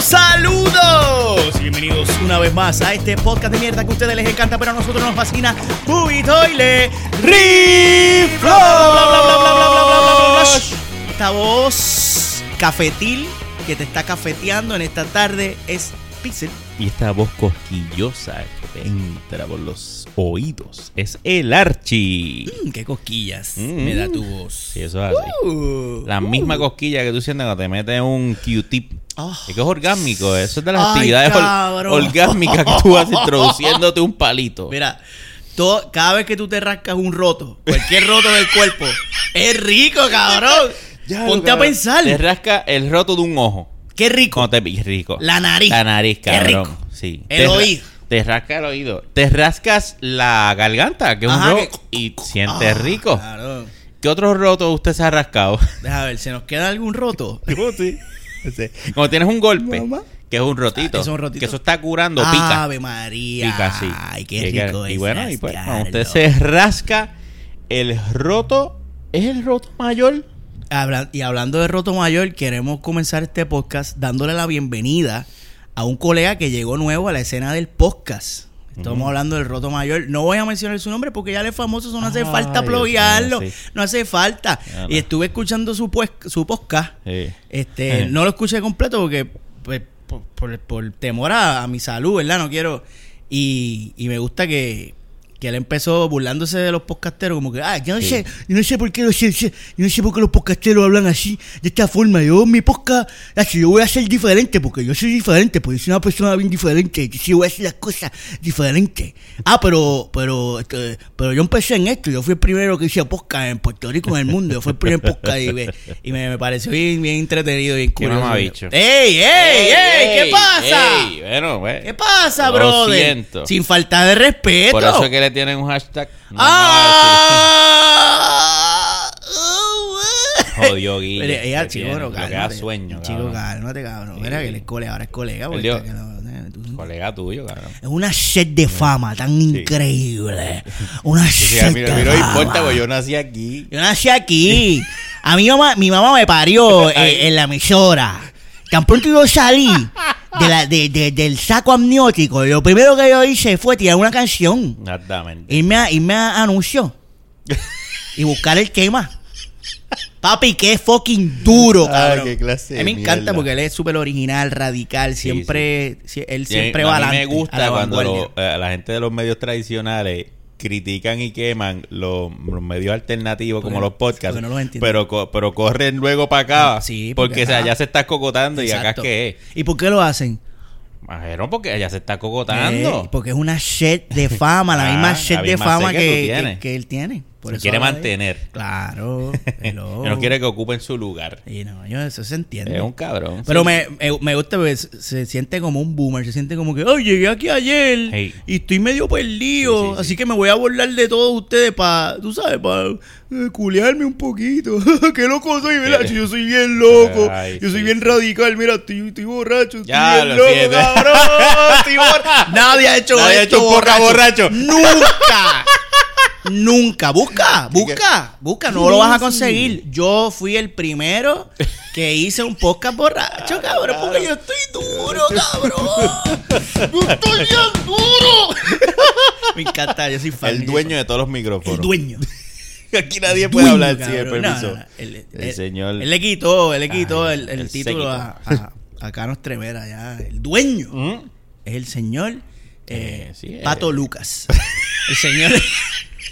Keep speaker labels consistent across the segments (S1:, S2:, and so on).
S1: Saludos, saludos. Bienvenidos una vez más a este podcast de mierda que a ustedes les encanta, pero a nosotros nos fascina. Toilet Reflush. Esta voz cafetil que te está cafeteando en esta tarde es Pixel.
S2: Y esta voz cosquillosa que te entra por los oídos es el Archie.
S1: Mm, qué cosquillas
S2: Mm.
S1: me da tu voz.
S2: Sí, eso es así.
S1: Uh,
S2: La
S1: uh.
S2: misma cosquilla que tú sientes cuando te metes un Q-tip.
S1: Oh.
S2: Es que es orgásmico, eso es de las
S1: Ay,
S2: actividades
S1: cabrón.
S2: orgásmicas que tú vas introduciéndote un palito.
S1: Mira, todo- cada vez que tú te rascas un roto, cualquier roto del cuerpo, es rico, cabrón.
S2: Ya,
S1: Ponte a pensar.
S2: Te rasca el roto de un ojo.
S1: Qué rico.
S2: Te rico.
S1: La nariz.
S2: La nariz,
S1: Qué
S2: cabrón.
S1: rico.
S2: Sí.
S1: El
S2: Te ra-
S1: oído.
S2: Te rasca el oído. Te rascas la garganta, que es un roto,
S1: que-
S2: y sientes
S1: Ah,
S2: rico. ¿Qué otros rotos usted se ha rascado?
S1: Deja ver, ¿se nos queda algún roto?
S2: Cuando tienes un golpe,
S1: Mamá.
S2: que es un rotito,
S1: Ah, es un rotito.
S2: que eso está curando, pica.
S1: Ave María.
S2: Pica, sí.
S1: Ay, qué rico
S2: Y
S1: es
S2: bueno, y pues, cuando usted se rasca el roto, ¿es el roto mayor?
S1: Habla- y hablando de roto mayor, queremos comenzar este podcast dándole la bienvenida a un colega que llegó nuevo a la escena del podcast. Estamos hablando del roto mayor. No voy a mencionar su nombre porque ya le es famoso, eso no hace falta
S2: sí.
S1: No hace falta. Y estuve escuchando su, pues- su podcast.
S2: Sí.
S1: Este, no lo escuché completo porque pues, por, por- por temor a, a mi salud, ¿verdad? No quiero. Y, y me gusta que, que él empezó burlándose de los podcasteros, como que, ah, yo no
S2: Sí.
S1: sé, yo no sé por qué los, yo no sé por qué los podcasteros hablan así, de esta forma. Yo mi podcast, así, yo voy a ser diferente, porque yo soy diferente, porque soy una persona bien diferente, yo sí voy a hacer las cosas diferentes. Ah, pero, pero, este, pero yo empecé en esto, yo fui el primero que hice podcast en Puerto Rico, en el mundo, yo fui el primer podcast y me, y me, me pareció bien, bien entretenido, bien
S2: Qué
S1: curioso.
S2: mamabicho.
S1: ¡Ey, ey, ey! ¿Qué pasa?
S2: ey, bueno, pues,
S1: ¿Qué pasa,
S2: lo
S1: brother?
S2: siento.
S1: Sin falta de respeto.
S2: Por eso es que le tienen un hashtag. No
S1: ¡Ah!
S2: Jodió Guille.
S1: Mire, ella, chico, pero
S2: que da
S1: cálmate.
S2: sueño,
S1: Chico,
S2: cabrón.
S1: cálmate, cabrón. Mira que él es colega, ahora es colega. porque que no- eh, tú-
S2: Colega tuyo, cabrón.
S1: Es una sed de fama tan increíble. Una sed
S2: a mí, a mí
S1: de
S2: no me
S1: fama.
S2: importa, porque yo nací aquí.
S1: Yo nací aquí. A mi mamá, mi mamá me parió en, en la emisora. Tan pronto yo salí de la, de, de- del saco amniótico, lo primero que yo hice fue tirar una canción.
S2: Exactamente.
S1: Irme a, irme a anuncio. y buscar el tema. Papi, qué fucking duro,
S2: Ay,
S1: cabrón.
S2: qué clase de
S1: a mí me encanta
S2: mierda.
S1: porque él es súper original, radical,
S2: Sí,
S1: siempre, si- él siempre
S2: a
S1: va
S2: mí
S1: adelante.
S2: me
S1: a
S2: gusta
S1: la
S2: cuando lo- eh, la gente de los medios tradicionales critican y queman los, los medios alternativos
S1: Porque-
S2: como los podcasts,
S1: no los
S2: pero pero corren luego para acá,
S1: Ah, sí, porque
S2: porque, o sea, allá se está cocotando y acá es que es.
S1: ¿Y por qué lo hacen?
S2: Majero, porque allá se está cocotando.
S1: Eh, porque es una shed de fama, la
S2: Ah,
S1: misma
S2: la
S1: shed de fama que,
S2: que
S1: él tiene. Por eso
S2: quiere mantener.
S1: Claro.
S2: no quiere que ocupen su lugar.
S1: Y no, yo, eso se entiende.
S2: Es un cabrón.
S1: Pero
S2: sí.
S1: me, me, gusta porque se, siente como un boomer, se siente como que, oh, llegué aquí ayer
S2: Hey.
S1: y estoy medio perdido,
S2: Sí, sí, sí.
S1: así que me voy a burlar de todos ustedes para, tú sabes, para culearme un poquito. Qué loco soy, ¿verdad? Yo soy bien loco,
S2: Ay,
S1: yo soy bien radical, mira, estoy, estoy borracho, estoy
S2: Ya,
S1: bien
S2: lo
S1: loco,
S2: siento.
S1: cabrón, estoy borracho. Nadie ha hecho
S2: Nadie ha
S1: esto
S2: hecho un podcast borracho.
S1: Nunca. Nunca, busca, busca, busca, no lo vas a conseguir. Yo fui el primero que hice un podcast borracho, cabrón, porque yo estoy duro, cabrón. Yo estoy bien duro. Me encanta, yo soy fan.
S2: el dueño de todos los micrófonos.
S1: El dueño.
S2: Aquí nadie puede
S1: dueño,
S2: hablar sin el.
S1: No,
S2: permiso.
S1: no, no, el,
S2: El
S1: el-
S2: señor-
S1: Él le quitó, él le quitó
S2: Ay,
S1: el, título a, a, a Carlos Trevera, ya. El dueño
S2: ¿Mm?
S1: es el señor eh,
S2: Eh, sí,
S1: Pato
S2: eh.
S1: Lucas. El señor, el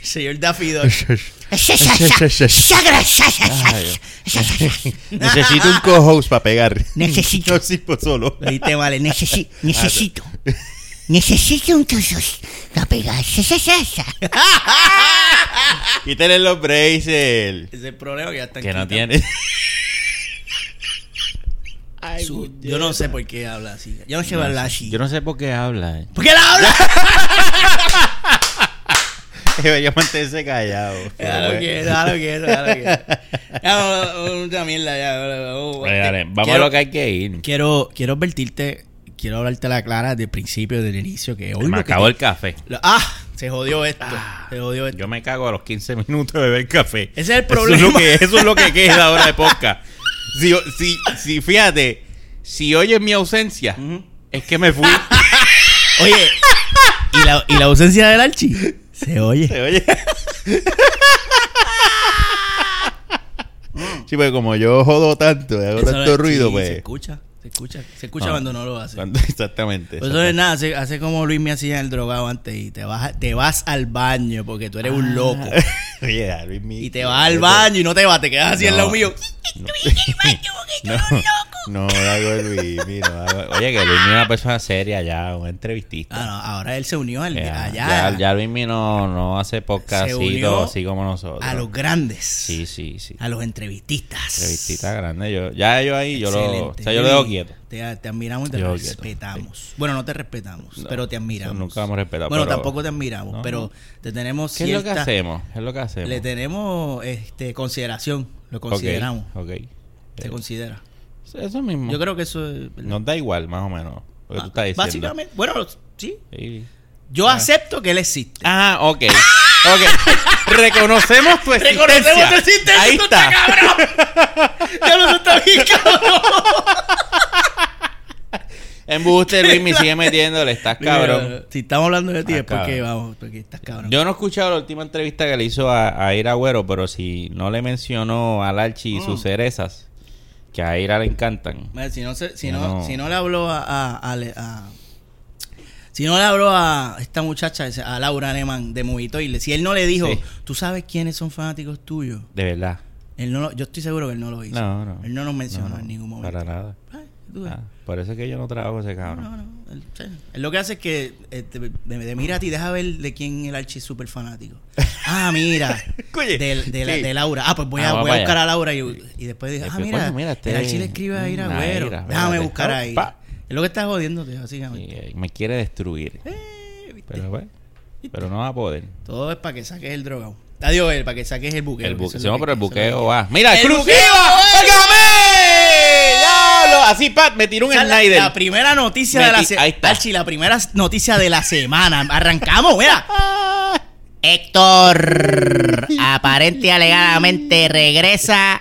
S1: señor Daffy.
S2: Necesito un co-host para pegar.
S1: Necesito.
S2: No sirvo solo.
S1: Lo dijiste mal, necesito, necesito. Necesito un tusos para pegar.
S2: Quítale los braces.
S1: Es el problema que ya están
S2: Que no
S1: quitando.
S2: Tiene.
S1: Su- yo no sé por qué habla así. Yo no sé hablar así.
S2: Yo no sé por qué habla. eh.
S1: ¿Por qué la habla?
S2: Debería mantenerse callado.
S1: Que, déjalo que. Ya, mucha mierda, ya. oh,
S2: Dale, dale, Vamos
S1: quiero,
S2: a lo que hay que ir.
S1: Quiero, quiero advertirte, quiero hablarte la clara desde el principio, desde el inicio, que hoy
S2: Me
S1: lo
S2: acabó
S1: te-
S2: el café.
S1: lo- ah, se jodió esto. se jodió esto.
S2: Yo me cago a los 15 minutos de beber café.
S1: Ese es el
S2: Eso es
S1: problema.
S2: lo que, eso es lo que queda ahora de podcast. Si, si, si, fíjate, Si oyes mi ausencia, es que me fui.
S1: Oye, ¿y la, y la ausencia del Archi? Se oye.
S2: Se oye. Sí, pues como yo jodo tanto, y hago tanto ruido, pues.
S1: Se escucha, se escucha. Se escucha
S2: Ah.
S1: cuando no lo hace.
S2: Cuando- exactamente.
S1: Pues eso es nada, hace, hace como Luis me hacía en el drogado antes y te vas, te vas al baño porque tú eres un loco.
S2: Oye, a Luis
S1: Y te vas al baño y no te vas, te quedas así al lado mío.
S2: No, no, no hago el Luis, mi, no hago- Oye, que Luis mi es una persona seria ya, un entrevistista.
S1: Ah, no, ahora él se unió al,
S2: Ya,
S1: allá
S2: ya, ya Luis mi no, no hace podcast así, como nosotros.
S1: a los grandes,
S2: Sí, sí, sí.
S1: a los entrevististas.
S2: Entrevistita grande. Yo, ya yo ahí, yo lo, o sea, yo lo dejo quieto.
S1: Te, te admiramos y te
S2: Yo
S1: respetamos. Bueno, no te respetamos,
S2: No,
S1: pero te admiramos.
S2: nunca hemos respetado,
S1: Bueno,
S2: pero-
S1: tampoco te admiramos,
S2: No,
S1: pero te tenemos
S2: ¿Qué es lo que hacemos? ¿Qué es lo que hacemos?
S1: Le tenemos este, consideración. Lo consideramos.
S2: Ok.
S1: Se
S2: Eh,
S1: considera.
S2: Eso mismo.
S1: Yo creo que eso es.
S2: Nos da igual, más o menos. Lo que tú estás diciendo.
S1: Básicamente, bueno, sí.
S2: Sí.
S1: Yo acepto que él existe.
S2: Ah, ok. Ok. Reconocemos tu existencia.
S1: Reconocemos tu existencia,
S2: Ahí está.
S1: cabrón. Ya lo está bien, cabrón.
S2: Embuste, Luis, me sigue metiéndole. Estás cabrón.
S1: Si estamos hablando de ti es porque, vamos, porque estás cabrón.
S2: Yo no he escuchado la última entrevista que le hizo a, a Ira Agüero, pero si no le mencionó al Archie y
S1: Mm.
S2: sus cerezas, que a Ira le encantan.
S1: Mira, si no, se- si no,
S2: no.
S1: si no le habló a, a, a- a- si no le habló a esta muchacha, a Laura Neman de Movitoile, si él no le dijo,
S2: Sí.
S1: tú sabes quiénes son fanáticos tuyos,
S2: De verdad.
S1: él no lo- yo estoy seguro que él no lo hizo.
S2: No, no.
S1: Él no nos mencionó
S2: no,
S1: en ningún momento.
S2: Para nada. Ah, por eso es que yo no trabajo ese cabrón.
S1: no, no. Él, sí. Él lo que hace es que eh, te, mira a ti, deja ver de quién el Archie es súper fanático. Ah, mira. De, de la- de Laura. Ah, pues voy a,
S2: Ah,
S1: voy a buscar a Laura y, y después dije, ah, mira,
S2: mira, este
S1: el Archie
S2: es
S1: le escribe a Ira
S2: una
S1: Güero. Déjame
S2: espérate.
S1: buscar ahí. Es lo que estás jodiéndote, básicamente.
S2: Y, eh, me quiere destruir.
S1: Eh, ¿viste?
S2: Pero, bueno, pero no va a poder.
S1: Todo es para que saques el drogado. Adiós, él, para que saques el buqueo.
S2: El
S1: que
S2: buque,
S1: eso es
S2: sí,
S1: lo
S2: no,
S1: que-
S2: pero el
S1: es
S2: buqueo va. ¡Mira,
S1: ¡El
S2: exclusiva!
S1: buqueo,
S2: ¡Óigame! Así, Pat, me tiró un
S1: la,
S2: Snyder.
S1: la primera noticia
S2: Me
S1: de la semana.
S2: ahí está.
S1: Archie, la primera noticia de la semana. Arrancamos, mira. Héctor, aparente y alegadamente regresa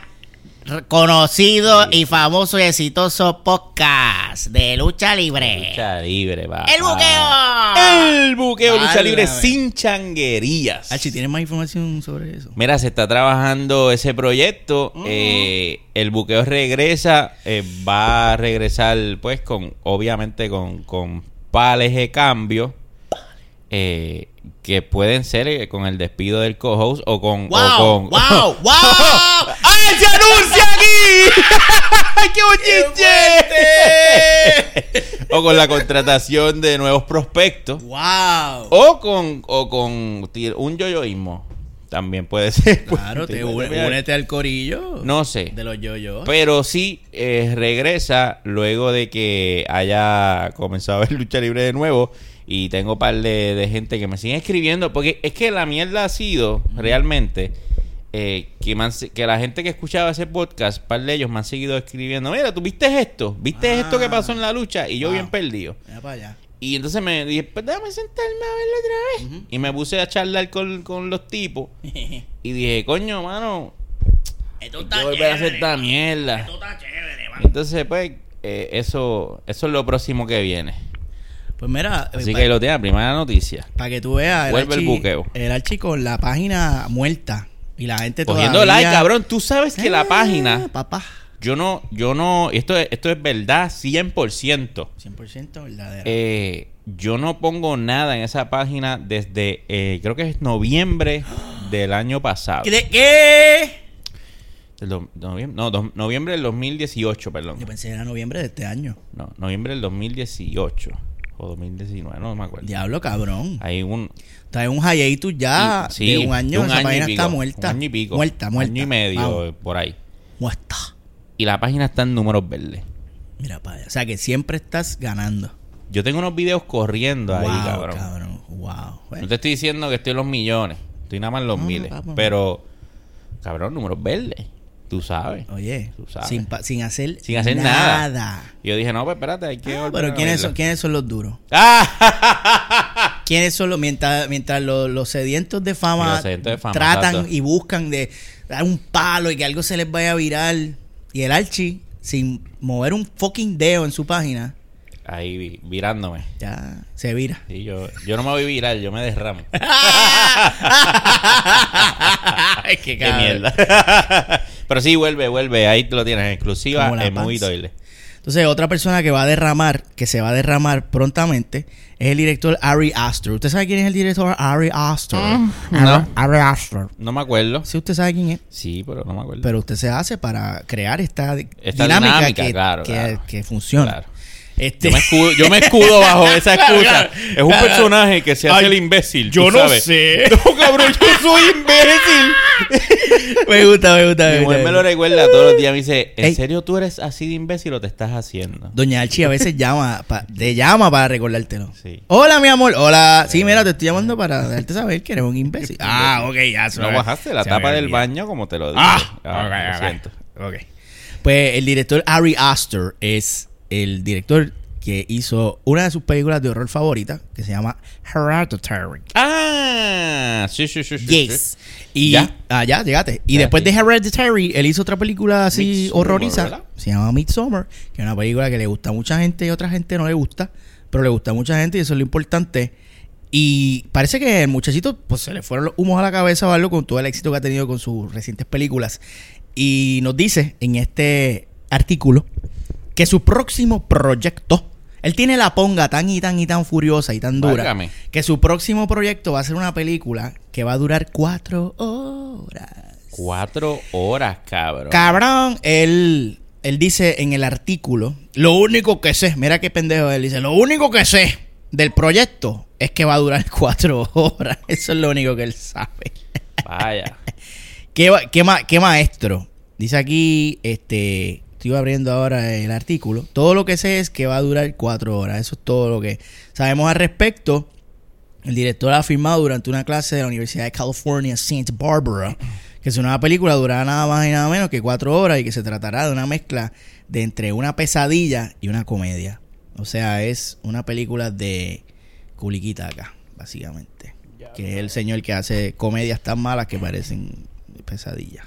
S1: conocido y famoso y exitoso podcast de lucha libre.
S2: Lucha libre, va.
S1: ¡El buqueo!
S2: El buqueo, lucha libre sin changuerías.
S1: Archie, ¿tienes más información sobre eso?
S2: Mira, se está trabajando ese proyecto. Eh, el buqueo regresa. eh, va a regresar, pues, con, obviamente, con, con pales de cambio. eh, que pueden ser eh, con el despido del co-host o con.
S1: ¡Wow!
S2: o con
S1: ¡Wow! ¡Wow!
S2: ¡Ay, se anuncia aquí! ¡Qué bochinche! o con la contratación de nuevos prospectos.
S1: ¡Wow!
S2: O con, o con un yoyoísmo. También puede ser.
S1: Claro, te únete al corillo
S2: No sé.
S1: de los yoyos.
S2: Pero sí eh, regresa luego de que haya comenzado a ver lucha libre de nuevo. Y tengo un par de, de gente que me siguen escribiendo. Porque es que la mierda ha sido realmente eh, que, que la gente que escuchaba ese podcast, par de ellos me han seguido escribiendo. Mira, ¿tú viste esto? ¿Viste
S1: Ah.
S2: esto que pasó en la lucha? Y yo
S1: Wow.
S2: bien perdido.
S1: Mira para allá.
S2: Y entonces me dije, pues déjame sentarme a verlo otra vez. Y me puse a charlar con, con los tipos. Y dije, coño, mano,
S1: Esto está
S2: que volver a hacer
S1: chévere,
S2: esta mierda.
S1: Esto está chévere, mano.
S2: Entonces, pues, eh, eso, eso es lo próximo que viene.
S1: Pues mira,
S2: Así
S1: eh,
S2: que ahí lo tiene, primera noticia.
S1: Para que tú veas,
S2: Vuelve el
S1: Archi-
S2: buqueo.
S1: El Archi con la página muerta. Y la gente
S2: Cogiendo
S1: todavía...
S2: like, cabrón. Tú sabes que la
S1: Ah,
S2: página,
S1: Papá.
S2: yo no, yo no, esto es, esto es verdad 100%.
S1: 100% verdadero.
S2: Eh, yo no pongo nada en esa página desde, eh, creo que es noviembre del año pasado.
S1: ¿Qué? ¿Qué?
S2: Del do- noviembre, no, dos- noviembre del 2018, perdón.
S1: Yo pensé que era noviembre de este año.
S2: No, noviembre del 2018 o 2019, no me acuerdo.
S1: Diablo, cabrón.
S2: Hay un,
S1: Está un hiatus ya
S2: sí,
S1: de un año.
S2: de
S1: esa página
S2: pico,
S1: está muerta.
S2: Un año y pico.
S1: Muerta, muerta.
S2: Año y medio,
S1: Vamos,
S2: por ahí.
S1: muerta.
S2: Y la página está en números verdes.
S1: Mira allá. O sea que siempre estás ganando.
S2: Yo tengo unos videos corriendo ahí,
S1: wow,
S2: cabrón.
S1: cabrón. Wow. Bueno,
S2: No te estoy diciendo que estoy en los millones. Estoy nada más en los
S1: No,
S2: miles. Pero, cabrón, números verdes. Tú sabes.
S1: Oye,
S2: Tú sabes.
S1: sin, sin hacer,
S2: Sin hacer nada.
S1: nada.
S2: Y yo dije, no, pues espérate, hay que volver
S1: pero ¿quiénes son, ¿quiénes son los duros? ¿Quiénes son los mientras, mientras los, los sedientos de fama,
S2: Los sedientos de fama,
S1: tratan
S2: exacto.
S1: y buscan de dar un palo y que algo se les vaya a virar? Y el Archi sin mover un fucking dedo en su página,
S2: Ahí vi- virándome.
S1: ya se vira.
S2: Sí, yo, yo no me voy a virar, yo me derramo.
S1: Qué
S2: Qué mierda. Pero sí, vuelve, vuelve. Ahí te lo tienes, exclusiva en Movie
S1: panza.
S2: Toilet.
S1: Entonces, otra persona que va a derramar, que se va a derramar prontamente, es el director Ari Aster. ¿Usted sabe quién es el director Ari Aster?
S2: no.
S1: Ari Aster.
S2: No me acuerdo.
S1: Sí, usted sabe quién es.
S2: Sí, pero no me acuerdo.
S1: Pero usted se hace para crear esta, di-
S2: Esta
S1: dinámica,
S2: dinámica,
S1: que,
S2: claro,
S1: que,
S2: claro.
S1: que funciona.
S2: Claro.
S1: Este,
S2: Yo me, escudo, yo me escudo bajo esa excusa.
S1: Claro,
S2: Es un
S1: claro.
S2: personaje que se hace
S1: Ay,
S2: el imbécil.
S1: yo no
S2: sabes.
S1: sé.
S2: No, cabrón, yo soy imbécil.
S1: me gusta, me gusta.
S2: Mi mujer me lo recuerda todos los días. Me dice, ¿en
S1: Ey.
S2: serio tú eres así de imbécil o te estás haciendo?
S1: Doña Archie a veces llama, pa- te llama para recordártelo.
S2: Sí.
S1: Hola, mi amor. Hola. Sí, mira, te estoy llamando para dejarte saber que eres un imbécil. Ah, ok, ya.
S2: No bajaste la tapa del baño como te lo dije.
S1: Ah,
S2: Ah,
S1: ok,
S2: lo
S1: ok,
S2: siento.
S1: ok. Pues el director Ari Aster es el director que hizo una de sus películas de horror favoritas, que se llama Hereditary.
S2: Ah, sí, sí, sí. sí,
S1: Yes.
S2: sí.
S1: Y
S2: ¿Ya?
S1: ah, ya, llegaste. Y
S2: Ya,
S1: después de Hereditary, él hizo otra película así horroriza. Se llama Midsommar, que es una película que le gusta a mucha gente y a otra gente no le gusta, pero le gusta a mucha gente y eso es lo importante. Y parece que el muchachito pues se le fueron los humos a la cabeza o algo con todo el éxito que ha tenido con sus recientes películas. Y nos dice en este artículo que su próximo proyecto, él tiene la ponga tan y tan y tan furiosa y tan dura,
S2: Válgame.
S1: que su próximo proyecto va a ser una película que va a durar cuatro horas.
S2: Cuatro horas, cabrón.
S1: Cabrón, él, él dice en el artículo, lo único que sé, mira qué pendejo él dice, lo único que sé del proyecto es que va a durar cuatro horas. Eso es lo único que él sabe.
S2: Vaya.
S1: ¿Qué, va- qué, ma- qué maestro? Dice aquí, este, estoy abriendo ahora el artículo. Todo lo que sé es que va a durar cuatro horas. Eso es todo lo que sabemos al respecto. El director ha afirmado durante una clase de la Universidad de California, Santa Barbara, que su nueva película durará nada más y nada menos que cuatro horas y que se tratará de una mezcla de entre una pesadilla y una comedia. O sea, es una película de culiquita acá, básicamente. Que es el señor que hace comedias tan malas que parecen pesadillas.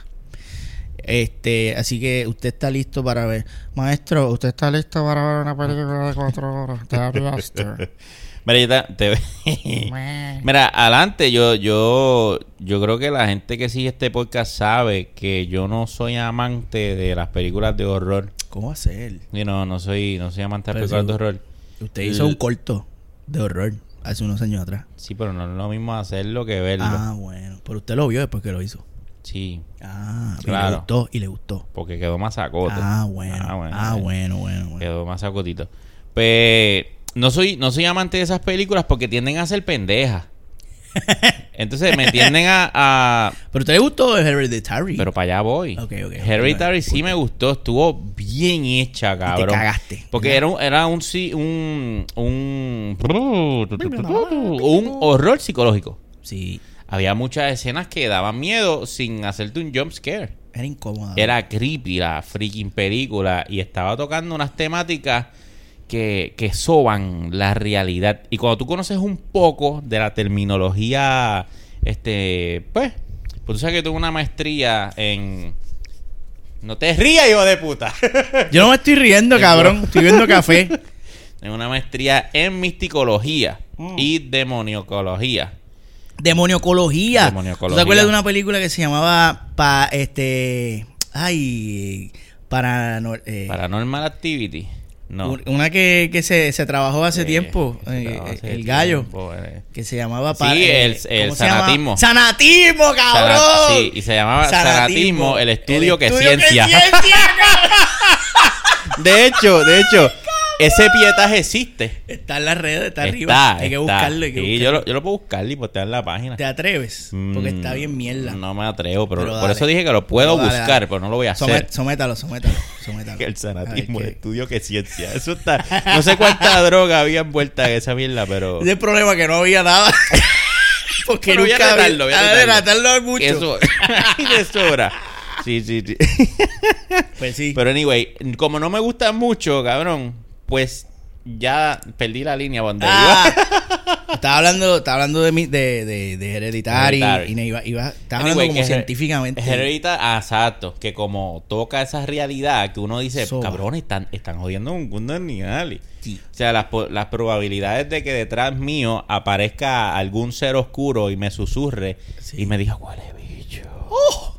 S1: Este, así que usted está listo para ver. Maestro, usted está listo para ver una película de cuatro horas.
S2: Mira, te- te- Mira, adelante, yo, yo, yo creo que la gente que sigue este podcast sabe que yo no soy amante de las películas de horror.
S1: ¿Cómo va a ser?
S2: Yo no, no soy, no soy amante de las películas de horror.
S1: Usted hizo un corto de horror hace unos años atrás.
S2: Sí, pero no es lo mismo hacerlo que verlo.
S1: Ah, bueno. Pero usted lo vio después que lo hizo.
S2: Sí,
S1: Ah, y le
S2: Claro.
S1: gustó y le gustó.
S2: porque quedó más sacoto.
S1: Ah, bueno. Ah, bueno, bueno, bueno.
S2: Quedó más sacotito. Pues no soy, no soy amante de esas películas porque tienden a ser pendejas. Entonces me tienden a, a-
S1: Pero le gustó Hereditary.
S2: Pero para allá voy.
S1: Ok, ok, ok,
S2: Hereditary sí me gustó. Estuvo bien hecha, cabrón.
S1: cagaste.
S2: Porque era era un, sí- un, un, un horror psicológico.
S1: Sí,
S2: Había muchas escenas que daban miedo sin hacerte un jump scare.
S1: era incómoda.
S2: Era creepy la freaking película y estaba tocando unas temáticas que, que soban la realidad. Y cuando tú conoces un poco de la terminología, este, pues, pues tú sabes que tuve una maestría en... No te rías, hijo de puta.
S1: Yo no me estoy riendo, cabrón. Estoy viendo café.
S2: en una maestría en misticología y demoniocología.
S1: Demoniocología.
S2: Demoniocología.
S1: ¿Tú te acuerdas de una película que se llamaba pa, este ay paranor- eh,
S2: Paranormal Activity. No.
S1: un- una que, que se, se trabajó hace
S2: Eh,
S1: tiempo eh, eh,
S2: hace
S1: el gallo
S2: tiempo, eh.
S1: que se llamaba
S2: Sí,
S1: eh,
S2: el- el
S1: ¿cómo se llama?
S2: sanatismo.
S1: sanatismo cabrón
S2: sí, y se llamaba Sanatismo, el estudio que
S1: estudio
S2: ciencia.
S1: ciencia, cabrón.
S2: De hecho, de hecho, ese pietaje existe.
S1: está en las redes está,
S2: Está,
S1: arriba hay que
S2: está.
S1: buscarlo, hay que
S2: Sí,
S1: buscarlo.
S2: yo lo, yo lo puedo buscar y postear en la página.
S1: te atreves porque
S2: Mm,
S1: está bien mierda
S2: No me atrevo, pero,
S1: Pero
S2: por eso dije que lo puedo
S1: Pero
S2: buscar,
S1: dale.
S2: pero no lo voy a
S1: Somet-
S2: hacer.
S1: sométalo sométalo sométalo
S2: El
S1: A
S2: sanatismo, el estudio que ciencia. Eso está. No sé cuánta droga había envuelta en esa mierda, pero.
S1: Es el problema que no había nada. Porque
S2: Pero voy a
S1: nunca
S2: voy a
S1: Ah,
S2: retarlo.
S1: retarlo es mucho.
S2: Eso. de sobra. Sí, sí, sí.
S1: Pues sí.
S2: Pero anyway, como no me gusta mucho, cabrón, pues ya perdí la línea donde
S1: Ah, estaba hablando, estaba hablando de, mi, de, de, de Hereditary,
S2: Hereditary.
S1: y iba, iba- estaba
S2: Anyway,
S1: hablando como científicamente.
S2: Heredita, ah, exacto, que como toca esa realidad que uno dice,
S1: Soba.
S2: cabrón, están, están jodiendo un mundo.
S1: Sí.
S2: O sea, las, las probabilidades de que detrás mío aparezca algún ser oscuro y me susurre
S1: Sí.
S2: y me diga, ¿cuál es bicho?
S1: ¡Oh!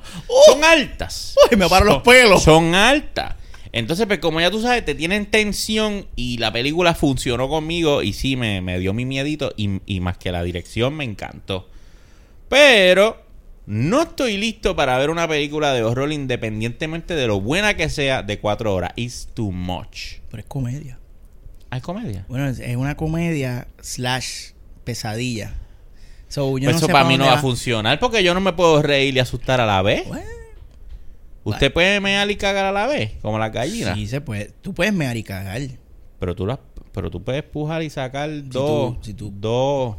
S2: Son altas.
S1: ¡Uy, me paro los pelos!
S2: Son altas. Entonces, pues como ya tú sabes, te tienen tensión y la película funcionó conmigo y sí, me, me dio mi miedito y, y más que la dirección me encantó. Pero no estoy listo para ver una película de horror independientemente de lo buena que sea de cuatro horas. It's too much.
S1: Pero es comedia.
S2: ¿Hay comedia?
S1: Bueno, es, es una comedia slash pesadilla. So, yo
S2: Pues
S1: no
S2: eso
S1: sé
S2: para
S1: pa'
S2: mí no va a funcionar porque yo no me puedo reír y asustar a la vez.
S1: Bueno,
S2: Usted puede mear y cagar a la vez, como la gallina.
S1: sí se puede. Tú puedes mear y cagar.
S2: Pero tú, las- pero tú puedes pujar y sacar dos,
S1: tú- si tú-
S2: dos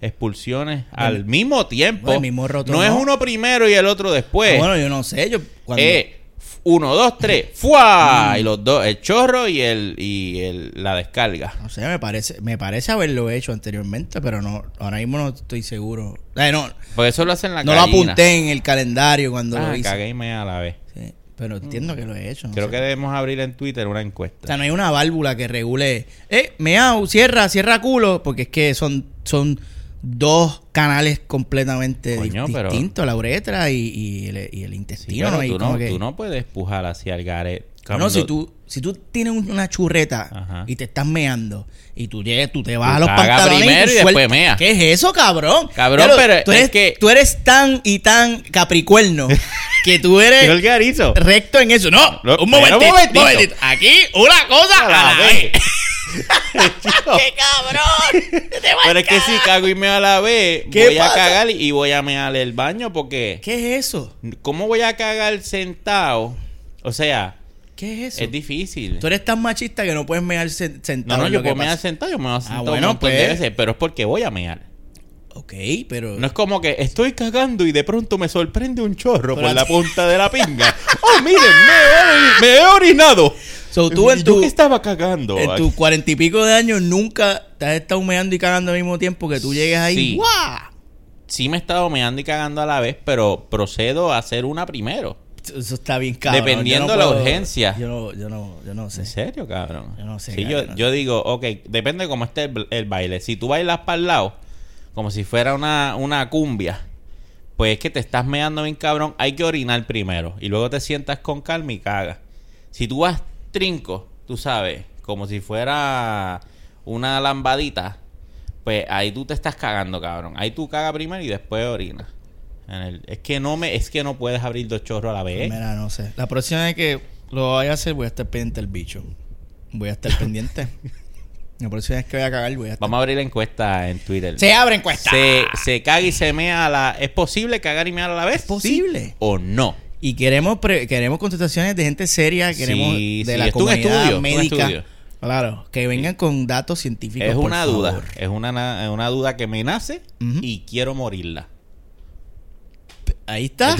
S2: expulsiones al mismo tiempo.
S1: Bueno, el mismo roto
S2: no, es
S1: no.
S2: uno primero y el otro después.
S1: Ah, bueno, yo no sé. Yo, cuando,
S2: Eh, f- uno, dos, tres, ¡fua! Y los dos, el chorro y el y el, la descarga.
S1: No sé, me parece, me parece haberlo hecho anteriormente, pero no, ahora mismo no estoy seguro. Eh, no,
S2: Porque eso lo hacen la
S1: no lo apunté en el calendario cuando
S2: Ah,
S1: lo hice.
S2: cagué y mea a la vez.
S1: Sí, pero entiendo que lo he hecho. no
S2: Creo
S1: sé.
S2: que debemos abrir en Twitter una
S1: O
S2: encuesta.
S1: sea, no hay una válvula que regule. Eh, meao, cierra, cierra culo. Porque es que son, son dos canales completamente
S2: Coño,
S1: di- distintos, la uretra y, y el, y el
S2: Sí,
S1: intestino. Y
S2: tú, no,
S1: que-
S2: tú no puedes pujar hacia el garet.
S1: No, si tú, si tú tienes un- una churreta
S2: Ajá.
S1: y te estás meando y tú llegas, tú te vas
S2: Tú
S1: a los pantalones
S2: primero
S1: tú
S2: y después mea.
S1: ¿Qué es eso, cabrón?
S2: Cabrón, pero
S1: tú
S2: es
S1: eres,
S2: que-
S1: tú eres tan y tan capricuerno que tú eres
S2: Pero el garizo.
S1: recto en eso. No,
S2: No,
S1: un
S2: pero
S1: momentito,
S2: un momentito.
S1: un momentito. Aquí una cosa
S2: A la
S1: a la
S2: vez.
S1: vez. ¡Qué cabrón! Te
S2: Pero es que si cago y meo a la vez,
S1: ¿Qué
S2: voy a
S1: pasa?
S2: cagar y voy a mear el baño porque...
S1: ¿Qué es eso?
S2: ¿Cómo voy a cagar sentado? O sea,
S1: ¿Qué es eso?
S2: es difícil.
S1: Tú eres tan machista que no puedes mear sen-
S2: No,
S1: sentado.
S2: no,
S1: es
S2: yo puedo mear sentado, yo me voy a sentar
S1: bueno,
S2: un montón de
S1: pues.
S2: veces, pero es porque voy a mear.
S1: Ok, pero...
S2: No es como que estoy cagando y de pronto me sorprende un chorro
S1: Pero
S2: por la punta de la pinga. ¡Oh, miren! Me he, me he orinado.
S1: So, tú en
S2: ¿Y yo
S1: tu-
S2: que estaba cagando?
S1: En tus cuarenta y pico de años nunca te has estado humeando y cagando al mismo tiempo que tú llegues ahí.
S2: Sí.
S1: ¡guau!
S2: Sí me he estado meando y cagando a la vez, pero procedo a hacer una primero.
S1: Eso está bien cabrón.
S2: Dependiendo
S1: no
S2: la
S1: puedo-
S2: urgencia.
S1: Yo no, yo no, yo no
S2: ¿En
S1: sé.
S2: serio, cabrón?
S1: Yo no sé,
S2: Sí,
S1: cabrón,
S2: yo, yo digo, ok, depende de cómo esté el, el baile. Si tú bailas para el lado, como si fuera una, una cumbia, pues es que te estás meando bien cabrón, hay que orinar primero. Y luego te sientas con calma y cagas. Si tú vas trinco, tú sabes, como si fuera una lambadita, pues ahí tú te estás cagando, cabrón. Ahí tú cagas primero y después orinas. En el- es que no me, es que no puedes abrir dos chorros a la vez.
S1: Mira, no sé. La próxima vez que lo vaya a hacer voy a estar pendiente del bicho. Voy a estar pendiente. La próxima vez que voy a cagar voy a estar...
S2: Vamos a abrir la encuesta en Twitter.
S1: Se abre encuesta.
S2: se, se caga y se mea a la... ¿Es posible cagar y mear a la vez?
S1: ¿Es posible?
S2: ¿Sí o no?
S1: Y queremos pre- queremos contestaciones de gente seria, queremos
S2: Sí,
S1: de
S2: sí,
S1: la
S2: es
S1: comunidad
S2: estudio,
S1: médica. Claro, que vengan con datos científicos.
S2: Es
S1: por
S2: una duda. Es una, na- una duda que me nace y quiero morirla.
S1: Ahí está.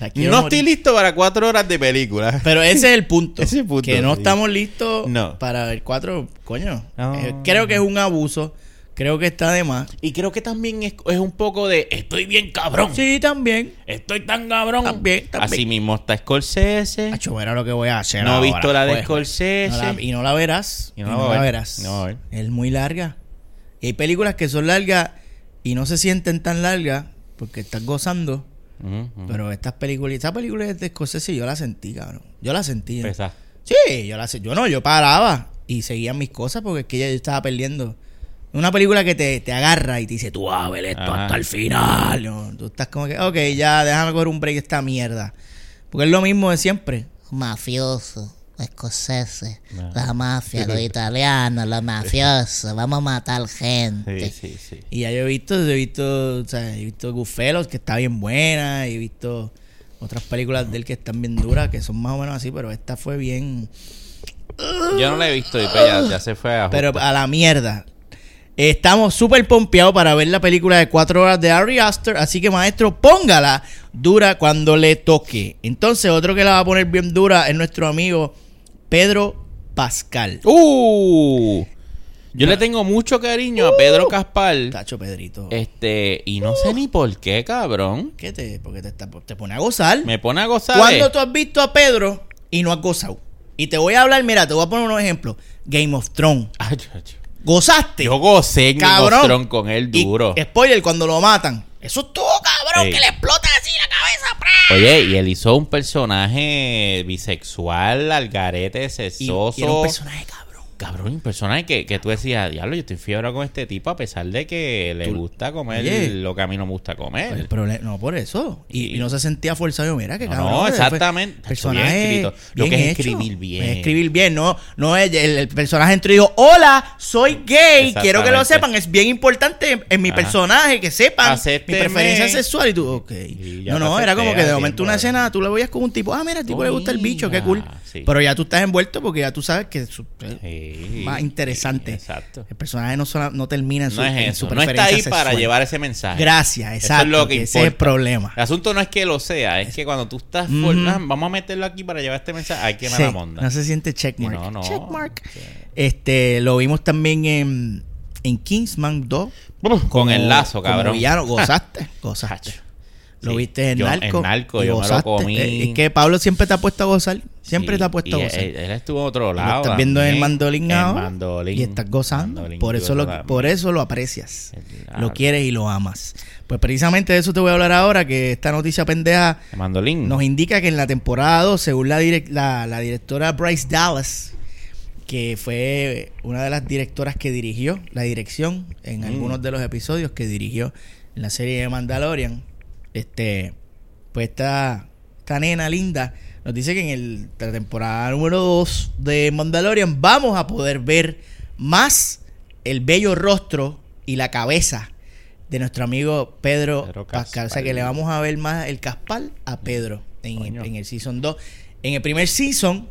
S2: No
S1: morir.
S2: estoy listo para cuatro horas de película.
S1: Pero ese es el punto.
S2: Ese es el punto,
S1: Que no
S2: sí.
S1: estamos listos
S2: No.
S1: para ver cuatro. Coño.
S2: No.
S1: Eh, creo que es un abuso. Creo que está de más.
S2: Y creo que también es, es un poco de... Estoy bien cabrón.
S1: Sí, también.
S2: Estoy tan cabrón.
S1: También, también.
S2: Así mismo está Scorsese.
S1: Verá lo que voy a hacer.
S2: No he visto la de
S1: pues.
S2: Scorsese.
S1: No la- y no la verás.
S2: Y
S1: Y
S2: no
S1: no,
S2: la
S1: verás.
S2: No.
S1: Es muy larga. Y hay películas que son largas y no se sienten tan largas porque estás gozando. Pero estas películas, esta película de Scorsese yo la sentí, cabrón. Yo la sentí.
S2: Pesa.
S1: Sí, yo la. Yo no, yo paraba y seguía mis cosas porque es que ya yo estaba perdiendo. Una película que te, te agarra y te dice, tú vas a ver esto
S2: Ajá.
S1: hasta el final. No, tú estás como que, ok, ya déjame coger un break de esta mierda. Porque es lo mismo de siempre.
S3: mafioso, escocese,
S2: Ah.
S3: la mafia, los italianos, los mafiosos, vamos a matar gente.
S2: Sí, sí, sí.
S1: Y ya yo he visto, yo he visto, o sea, he visto Goodfellas, que está bien buena, y he visto otras películas de él que están bien duras, que son más o menos así, pero esta fue bien,
S2: Yo no la he visto y pues ya, ya se fue a
S1: pero a la mierda. Estamos súper pompeados para ver la película de cuatro horas de Ari Aster, así que maestro, póngala dura cuando le toque. Entonces, otro que la va a poner bien dura es nuestro amigo Pedro Pascal.
S2: ¡Uh! Yo le tengo mucho cariño a Pedro Caspar.
S1: Tacho Pedrito.
S2: Este, y no sé ni por qué, cabrón.
S1: ¿Qué te? Porque te, te pone a gozar.
S2: Me pone a gozar.
S1: ¿Cuándo tú has visto a Pedro y no has gozado? Y te voy a hablar, mira, te voy a poner unos ejemplos. Game of Thrones.
S2: Ay, yo-
S1: ¿Gozaste?
S2: Yo gocé en Game of. Thrones con él duro.
S1: Y, spoiler, cuando lo matan. Eso estuvo cabrón,
S2: Ey.
S1: que le explota así.
S2: Oye, y él hizo un personaje bisexual, al garete,
S1: Y,
S2: sesoso.
S1: y era un personaje cabrón.
S2: Cabrón, un personaje que, que tú decías, diablo, yo estoy fiebre con este tipo a pesar de que le
S1: Tú-
S2: gusta comer
S1: Oye.
S2: lo que a mí no me gusta
S1: El
S2: comer.
S1: problema, no por eso. Y, no se sentía forzado. Yo, Mira que
S2: No,
S1: cabrón.
S2: no,
S1: fue-
S2: exactamente.
S1: Personaje
S2: Bien escrito. Lo que es
S1: hecho.
S2: escribir bien.
S1: Es escribir bien. No, no es el, el personaje entró y dijo, hola, soy gay. Quiero que lo sepan. Es bien importante en, mi
S2: Ajá.
S1: personaje que sepan
S2: Acépteme.
S1: mi preferencia sexual. Y tú, ok.
S2: Y
S1: No, no, era como que de momento una escena, tú lo veías con un tipo, ah, mira, el tipo le gusta el bicho, qué cool.
S2: Sí.
S1: Pero ya tú estás envuelto porque ya tú sabes que su-
S2: Sí.
S1: más interesante.
S2: Exacto.
S1: El personaje no, no termina en su,
S2: No
S1: en
S2: es
S1: su
S2: eso. No está ahí para llevar ese mensaje.
S1: Gracias,
S2: Eso
S1: exacto.
S2: es lo que
S1: que ese es el problema.
S2: El asunto no es que lo sea, es que cuando tú estás ah, vamos a meterlo aquí para llevar este mensaje, hay que la monda.
S1: no se siente checkmark.
S2: No, no.
S1: Checkmark. Este, lo vimos también en, en Kingsman 2.
S2: Con
S1: como-
S2: el lazo,
S1: como
S2: cabrón.
S1: villano, gozaste, gozaste. Lo
S2: Sí.
S1: viste en
S2: Yo-
S1: Narco.
S2: En Narco,
S1: y
S2: yo me lo comí.
S1: Es que Pablo siempre te ha puesto a gozar. Siempre
S2: Sí,
S1: te ha puesto a gozar.
S2: Él, él estuvo a otro
S1: lo
S2: lado.
S1: estás viendo en el mandolín ahora.
S2: mandolín.
S1: Y estás gozando.
S2: Mandolín,
S1: Por eso, lo,
S2: también.
S1: por eso lo aprecias. Lo quieres y lo amas. Pues precisamente de eso te voy a hablar ahora, que esta noticia pendeja
S2: El mandolín.
S1: nos indica que en la temporada 2, según la, direc- la, la directora Bryce Dallas, que fue una de las directoras que dirigió la dirección en
S2: Mm.
S1: algunos de los episodios que dirigió en la serie de Mandalorian, este, pues esta, esta nena linda nos dice que en el, la temporada número 2 de Mandalorian vamos a poder ver más el bello rostro y la cabeza de nuestro amigo Pedro,
S2: Pedro
S1: Pascal. O sea que le vamos a ver más el Caspal a Pedro en,
S2: Coño.
S1: en el Season 2. En el primer Season,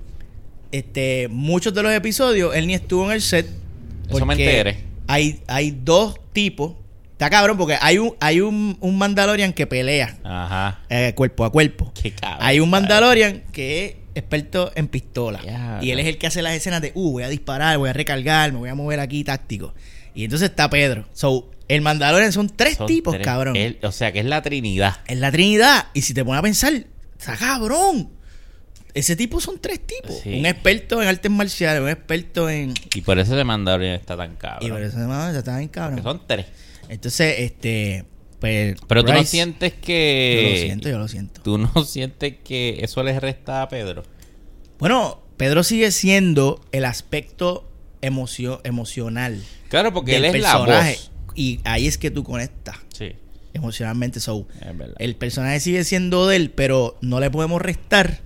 S1: este, muchos de los episodios, él ni estuvo en el set.
S2: Eso me enteré.
S1: Hay, hay dos tipos. Está cabrón porque hay un, hay un, un Mandalorian que pelea
S2: Ajá.
S1: eh, cuerpo a cuerpo.
S2: Qué cabrón.
S1: Hay un Mandalorian que es experto en pistola. Y él es el que hace las escenas de, uh, voy a disparar, voy a recargar, me voy a mover aquí táctico. Y entonces está Pedro. So, el Mandalorian son tres
S2: Son
S1: tipos,
S2: tres.
S1: cabrón.
S2: O sea, que es la Trinidad.
S1: Es la Trinidad. Y si te pones a pensar, está cabrón. Ese tipo son tres tipos.
S2: Sí.
S1: Un experto en artes marciales, un experto en...
S2: Y por eso el mandalorian está tan
S1: Y
S2: cabrón.
S1: por eso no, ya está bien cabrón.
S2: Que son tres.
S1: Entonces, este... Pues,
S2: Pero tú no sientes
S1: Yo
S2: que.
S1: lo siento, yo lo siento.
S2: Tú no sientes que eso le resta a Pedro.
S1: Bueno, Pedro sigue siendo el aspecto emocio- emocional
S2: Claro, porque él es la voz.
S1: Y ahí es que tú conectas
S2: Sí,
S1: emocionalmente. So,
S2: es verdad.
S1: el personaje sigue siendo de él, pero no le podemos restar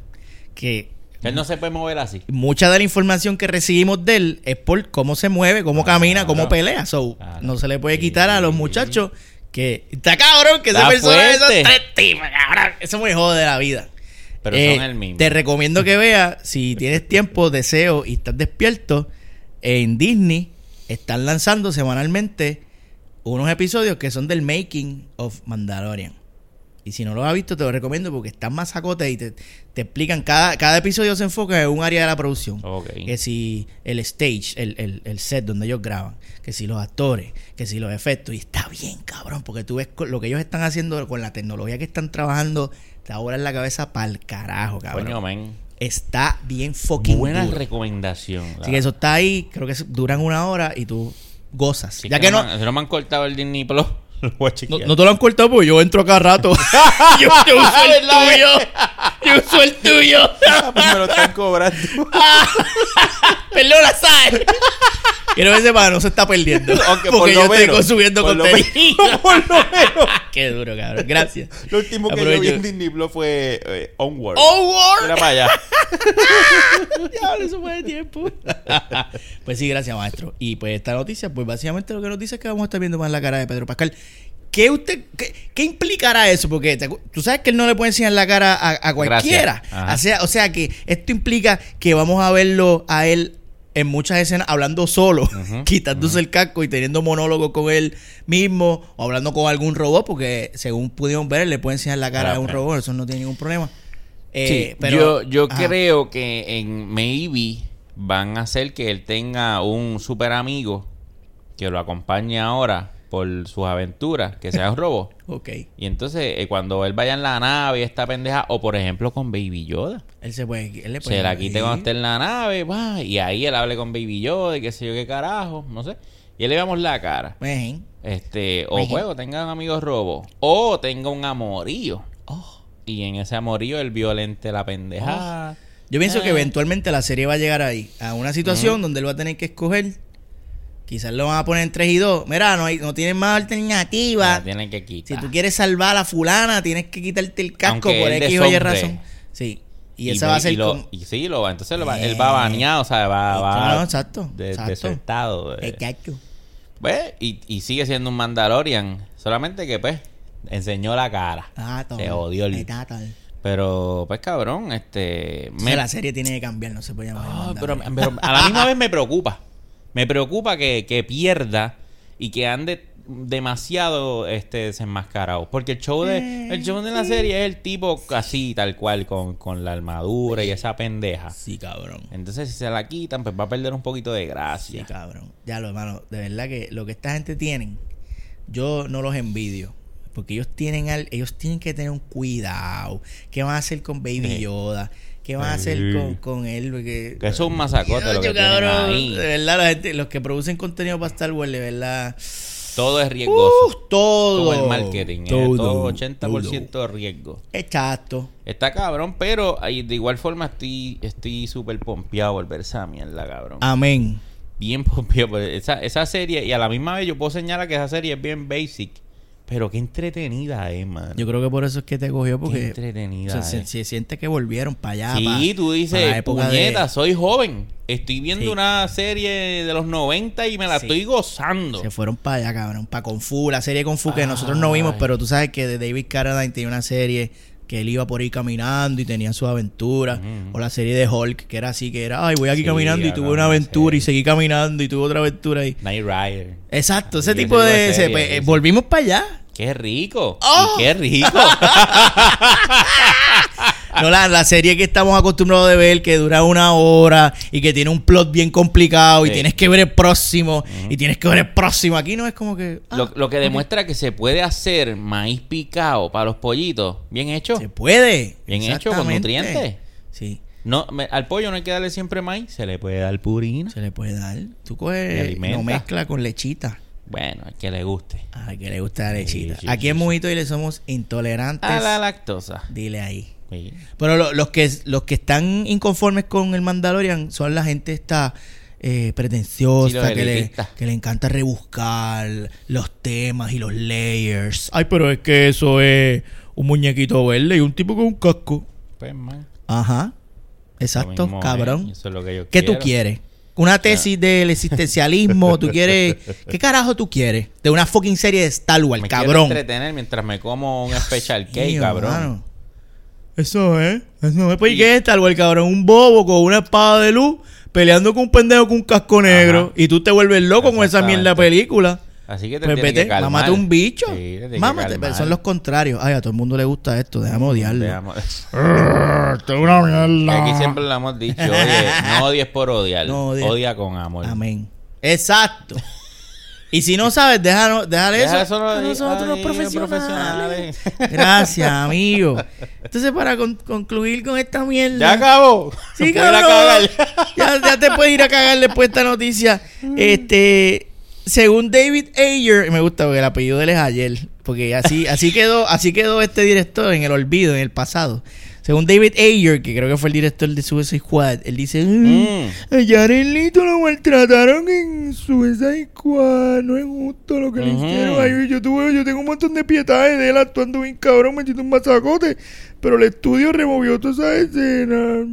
S1: que
S2: Él no se puede mover así.
S1: mucha de la información que recibimos de él es por cómo se mueve, cómo
S2: Claro.
S1: camina, cómo pelea. So,
S2: Claro.
S1: no se le puede quitar a los muchachos que está cabrón que personaje son
S2: fuerte.
S1: tres tipos, cabrón. Eso me jode de la vida.
S2: Pero
S1: Eh,
S2: son el mismo.
S1: Te recomiendo que veas, si tienes tiempo, deseo y estás despierto, en Disney están lanzando semanalmente unos episodios que son del making of Mandalorian. Y si no lo has visto, te lo recomiendo porque están más sacotes y te, te explican. Cada, cada episodio se enfoca en un área de la producción.
S2: Ok.
S1: Que si el stage, el, el- el set donde ellos graban, que si los actores, que si los efectos. Y está bien, cabrón, porque tú ves lo que ellos están haciendo con la tecnología que están trabajando, te ahora en la cabeza para el carajo, cabrón.
S2: Coño, men.
S1: Está bien fucking
S2: Buena
S1: duro.
S2: recomendación.
S1: Así que eso está ahí, creo que duran una hora y tú gozas.
S2: Sí,
S1: ya que no,
S2: me han- no me han cortado el Disney Plus, voy a
S1: no, te lo han cortado porque yo entro cada rato. yo, yo uso el tuyo. Yo uso el tuyo.
S2: Ah, pues me lo están cobrando.
S1: Perdona, sal. Quiero que sepa, no se está perdiendo.
S2: Por
S1: porque
S2: lo
S1: yo estoy consumiendo
S2: por lo
S1: contenido.
S2: menos, por lo menos.
S1: Qué duro, cabrón. Gracias.
S2: Lo último que yo vi en Disney Plus fue eh, Onward.
S1: ¡Oh, War!
S2: Mira para allá.
S1: Diablo, eso fue de tiempo. pues sí, gracias, maestro. Y pues esta noticia, pues básicamente lo que nos dice es que vamos a estar viendo más la cara de Pedro Pascal. ¿Qué, usted, qué, qué implicará eso? Porque te tú sabes que él no le puede enseñar la cara a, a cualquiera. O sea, o sea que esto implica que vamos a verlo a él en muchas escenas hablando solo, quitándose el casco y teniendo monólogos con él mismo o hablando con algún robot, porque según pudimos ver, le puede enseñar la cara a un robot, eso no tiene ningún problema.
S2: Sí,
S1: Eh, pero,
S2: yo yo
S1: ajá.
S2: creo que en maybe van a hacer que él tenga un super amigo que lo acompañe ahora por sus aventuras, que sea un robo.
S1: Ok.
S2: Y entonces, eh, cuando él vaya en la nave, esta pendeja, o por ejemplo con Baby Yoda,
S1: Él se puede. Él le puede
S2: se la quite cuando esté en la nave, va, y ahí él hable con Baby Yoda y qué sé yo qué carajo, no sé. Y él le veamos la cara. Este, o juego, tenga un amigo robo, o tenga un amorío.
S1: Oh.
S2: Y en ese amorío él violente la pendeja.
S1: Yo pienso que
S2: Eh.
S1: eventualmente la serie va a llegar ahí, a una situación donde él va a tener que escoger. Quizás lo van a poner en 3 y 2. Mira, no, hay, no tienen más alternativa.
S2: La tienen que quitar.
S1: Si tú quieres salvar a la fulana, tienes que quitarte el casco
S2: Aunque
S1: por X o Y razón. Sí. Y, esa va a ser
S2: y lo-
S1: como...
S2: y sí, lo va. Entonces lo va-
S1: Eh.
S2: él va baneado, o sea, va, va
S1: No, exacto,
S2: de-
S1: exacto.
S2: desertado. eh.
S1: Exacto.
S2: Pues, y, y sigue siendo un Mandalorian. Solamente que, pues, enseñó la cara.
S1: Ah.
S2: Se odió el-. Pero, pues, cabrón, este...
S1: Entonces, la serie tiene que cambiar, no se puede llamar.
S2: Pero,
S1: Mandalorian.
S2: pero a la misma vez me preocupa. Me preocupa que, que pierda y que ande demasiado este desenmascarado. Porque el show de el show de la serie es el tipo así, tal cual, con, con la armadura y esa pendeja.
S1: Sí, cabrón.
S2: Entonces, si se la quitan, pues va a perder un poquito de
S1: Sí,
S2: gracia.
S1: cabrón. Ya lo, hermano, de verdad que lo que esta gente tienen, yo no los envidio. Porque ellos tienen al, ellos tienen que tener un cuidado. ¿Qué van a hacer con Baby
S2: Sí.
S1: Yoda? ¿Qué van a hacer con, con él? Porque,
S2: Que eso es un masacote lo que
S1: cabrón,
S2: ahí.
S1: De verdad, la gente, los que producen contenido para Star Wars, de verdad.
S2: Todo es riesgoso.
S1: Uh, todo.
S2: Como el marketing. es
S1: Todo.
S2: todo 80% de riesgo.
S1: Exacto.
S2: Está cabrón, pero ahí, de igual forma estoy estoy súper pompeado por ver esa mierda, cabrón.
S1: Amén.
S2: Bien pompeado. esa, esa serie, y a la misma vez yo puedo señalar que esa serie es bien basic. Pero qué entretenida es, man.
S1: Yo creo que por eso es que te cogió,
S2: Qué
S1: porque
S2: entretenida
S1: se, se-
S2: es.
S1: se siente que volvieron para allá.
S2: Sí,
S1: pa-
S2: tú dices,
S1: época de-
S2: puñeta, soy joven. Estoy viendo
S1: Sí.
S2: una serie de los 90 y me la
S1: Sí.
S2: estoy gozando.
S1: Se fueron para allá, cabrón. Para Kung Fu, la serie Kung Fu que nosotros no vimos,
S2: Ay.
S1: pero tú sabes que de David Carradine tenía una serie que él iba por ahí caminando y tenía sus aventuras. O la serie de Hulk, que era así, que era, ay, voy aquí
S2: Sí,
S1: caminando y tuve una aventura y seguí caminando y tuve otra aventura ahí.
S2: Night Rider.
S1: Exacto, ese tipo
S2: ese tipo
S1: de...
S2: serie,
S1: pues, eh, volvimos para allá.
S2: Qué rico.
S1: ¡Oh!
S2: Y qué rico.
S1: No, la, la serie que estamos acostumbrados de ver, que dura una hora y que tiene un plot bien complicado y tienes que ver el próximo y tienes que ver el próximo. Aquí no es como que... ah,
S2: lo, lo que demuestra que se puede hacer maíz picado para los pollitos. Bien hecho.
S1: se puede.
S2: Bien hecho, con nutrientes.
S1: Sí.
S2: No, me- al pollo no hay que darle siempre maíz. Se le puede dar purina.
S1: Se le puede dar. Tú coges, no mezcla con lechita.
S2: Bueno, al que le guste.
S1: A que le gusta la lechita.
S2: Sí, sí,
S1: Aquí en
S2: sí.
S1: Mujito y le somos intolerantes.
S2: A la lactosa.
S1: Dile ahí.
S2: Sí.
S1: Pero lo- los que los que están inconformes con el Mandalorian son la gente esta eh, pretenciosa que, le,
S2: elitistas.
S1: que le encanta rebuscar los temas y los layers. Ay, pero es que eso es un muñequito verde y un tipo con un casco.
S2: Pues, man.
S1: Ajá. Exacto,
S2: mismo
S1: cabrón.
S2: Eso es lo que yo
S1: ¿Qué tú
S2: quiero.
S1: quieres? Una tesis del existencialismo, tú quieres... ¿Qué carajo tú quieres? De una fucking serie de Star Wars,
S2: Me quiero
S1: cabrón.
S2: entretener mientras me como un special cake,
S1: Mío,
S2: cabrón.
S1: mano. Eso es. Eso es. Pues, ¿y qué es Star Wars, cabrón? Un bobo con una espada de luz peleando con un pendejo con un casco negro.
S2: Ajá.
S1: Y tú te vuelves loco con esa mierda de película.
S2: Así que te
S1: Pues vete,
S2: que calmar.
S1: mámate un bicho.
S2: Sí,
S1: Mámate, pero son los contrarios. Ay, a todo el mundo le gusta esto. Déjame odiarlo. Esto es una mierda.
S2: Aquí siempre lo hemos dicho. Oye, no odies por odiar.
S1: No.
S2: Odia con amor.
S1: Amén. Exacto. Y si no sabes, déjanos, déjale
S2: Deja
S1: eso,
S2: a
S1: nosotros los profesionales.
S2: profesionales.
S1: Gracias, amigo. Entonces, para con- concluir con esta mierda.
S2: Ya acabó.
S1: Sí, cabrón. Ya, ya te puedes ir a cagar después de esta noticia. Este, según David Ayer, me gusta porque el apellido de él es Ayer, porque así, así quedó, así quedó este director en el olvido, en el pasado. Según David Ayer, que creo que fue el director de Suicide Squad, él dice,
S2: Mm.
S1: a Jared Leto lo maltrataron en Suicide Squad, no es justo lo que le hicieron. Ay, yo, tuve, yo tengo un montón de pietaje de él actuando bien cabrón, metiendo un masacote, pero el estudio removió toda esa escena.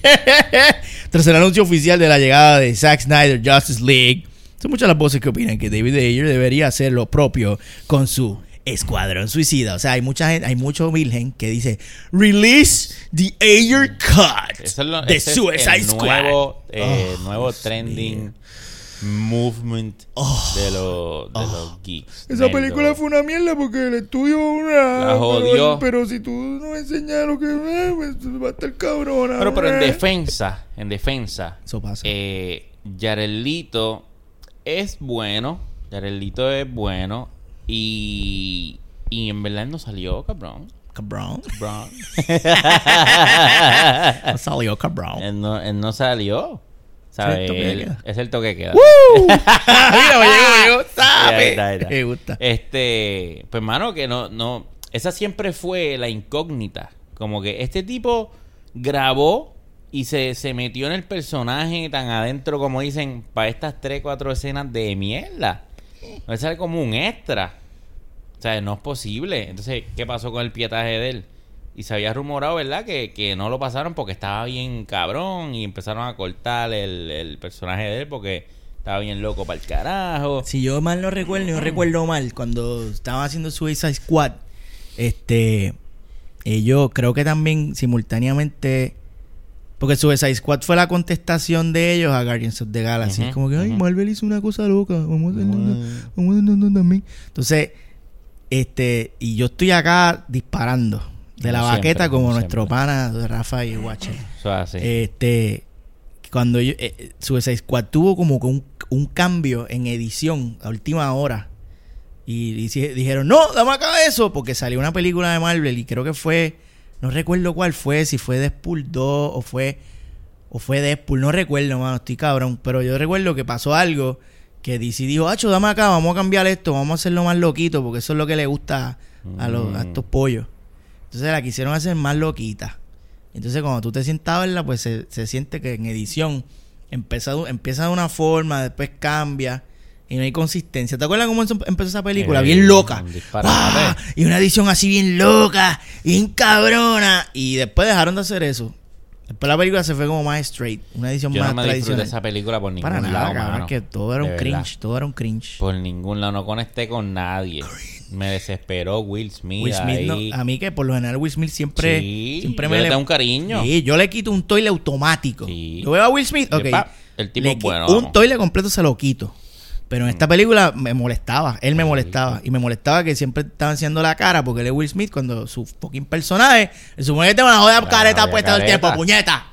S1: Tras el anuncio oficial de la llegada de Zack Snyder Justice League, son muchas las voces que opinan que David Ayer debería hacer lo propio con su Escuadrón Suicida. O sea, hay mucha gente, hay mucho virgen que dice Release the Ayer Cut
S2: es lo-
S1: de
S2: ese es
S1: Suicide
S2: el
S1: Squad.
S2: nuevo, eh,
S1: Oh,
S2: nuevo trending.
S1: mío.
S2: movement de, los, de los geeks.
S1: Oh. Esa
S2: nerdos.
S1: película fue una mierda porque el estudio una.
S2: La jodió.
S1: Pero, pero si tú no enseñas lo que ves, pues va a estar cabrona.
S2: Pero, pero en
S1: eh.
S2: defensa, en defensa,
S1: Eso pasa.
S2: eh, Yarelito es bueno. Yarelito es bueno. Y, y en verdad él no salió, cabrón.
S1: Cabrón.
S2: Cabrón.
S1: No salió cabrón.
S2: él, no, él no salió. ¿Sabes? Es el toque que queda.
S1: Mira, me llegó, me gusta.
S2: Este, pues mano, que no, no, esa siempre fue la incógnita. Como que este tipo grabó y se, se metió en el personaje tan adentro, como dicen, para estas tres, cuatro escenas de mierda. No sale como un extra. O sea, no es posible. Entonces, ¿qué pasó con el pietaje de él? Y se había rumorado, ¿verdad? Que, que no lo pasaron porque estaba bien cabrón y empezaron a cortar el, el personaje de él porque estaba bien loco para el carajo.
S1: Si yo mal no recuerdo, no recuerdo mal, cuando estaba haciendo Suicide Squad, este, ellos creo que también simultáneamente, porque Suicide Squad fue la contestación de ellos a Guardians of the Galaxy.
S2: Ujú,
S1: Es como que, ay. Marvel hizo una cosa loca, vamos a hacer también. Entonces, este, y yo estoy acá disparando de la
S2: Como
S1: baqueta
S2: siempre,
S1: como
S2: como
S1: nuestro pana Rafa y Watcher.
S2: Eso es así.
S1: Este, cuando yo, eh, eh, Suicide Squad tuvo como que un, un cambio en edición a última hora. Y, dici- dijeron, no, dame acá eso, porque salió una película de Marvel y creo que fue, no recuerdo cuál fue, si fue Deadpool 2 o fue, o fue Deadpool, no recuerdo, mano, estoy cabrón. Pero yo recuerdo que pasó algo que DC dijo, Hacho, dame acá, vamos a cambiar esto, vamos a hacerlo más loquito, porque eso es lo que le gusta a, los, a
S2: Mm.
S1: estos pollos. Entonces la quisieron hacer más loquita. Entonces cuando tú te sientas a verla, pues se, se siente que en edición empieza, empieza de una forma, después cambia y no hay consistencia. ¿Te acuerdas cómo empezó esa película?
S2: Eh,
S1: bien loca. Y una edición así bien loca, bien cabrona. Y después dejaron de hacer eso. Después la película se fue como más straight, una edición
S2: Yo
S1: más
S2: no me
S1: tradicional.
S2: esa película por ningún
S1: Para nada,
S2: lado,
S1: cabrón,
S2: mano.
S1: que todo era
S2: De
S1: un
S2: verdad.
S1: cringe, todo era un cringe.
S2: Por ningún lado. No conecté con nadie. Me desesperó Will Smith.
S1: Will Smith, no-
S2: ahí.
S1: a mí que por lo general Will Smith siempre,
S2: Sí,
S1: siempre
S2: yo
S1: me
S2: le tengo un cariño.
S1: Sí, yo le quito un toile automático.
S2: Sí.
S1: Yo veo a Will Smith, ok.
S2: pa, el tipo
S1: le
S2: es bueno,
S1: Un
S2: vamos.
S1: Toile completo se lo quito. Pero en esta película me molestaba, él me molestaba. Y me molestaba que siempre estaba enseñando la cara porque él es Will Smith cuando su fucking personaje, se supone que tiene una joda
S2: La
S1: careta puesta todo el tiempo, puñeta.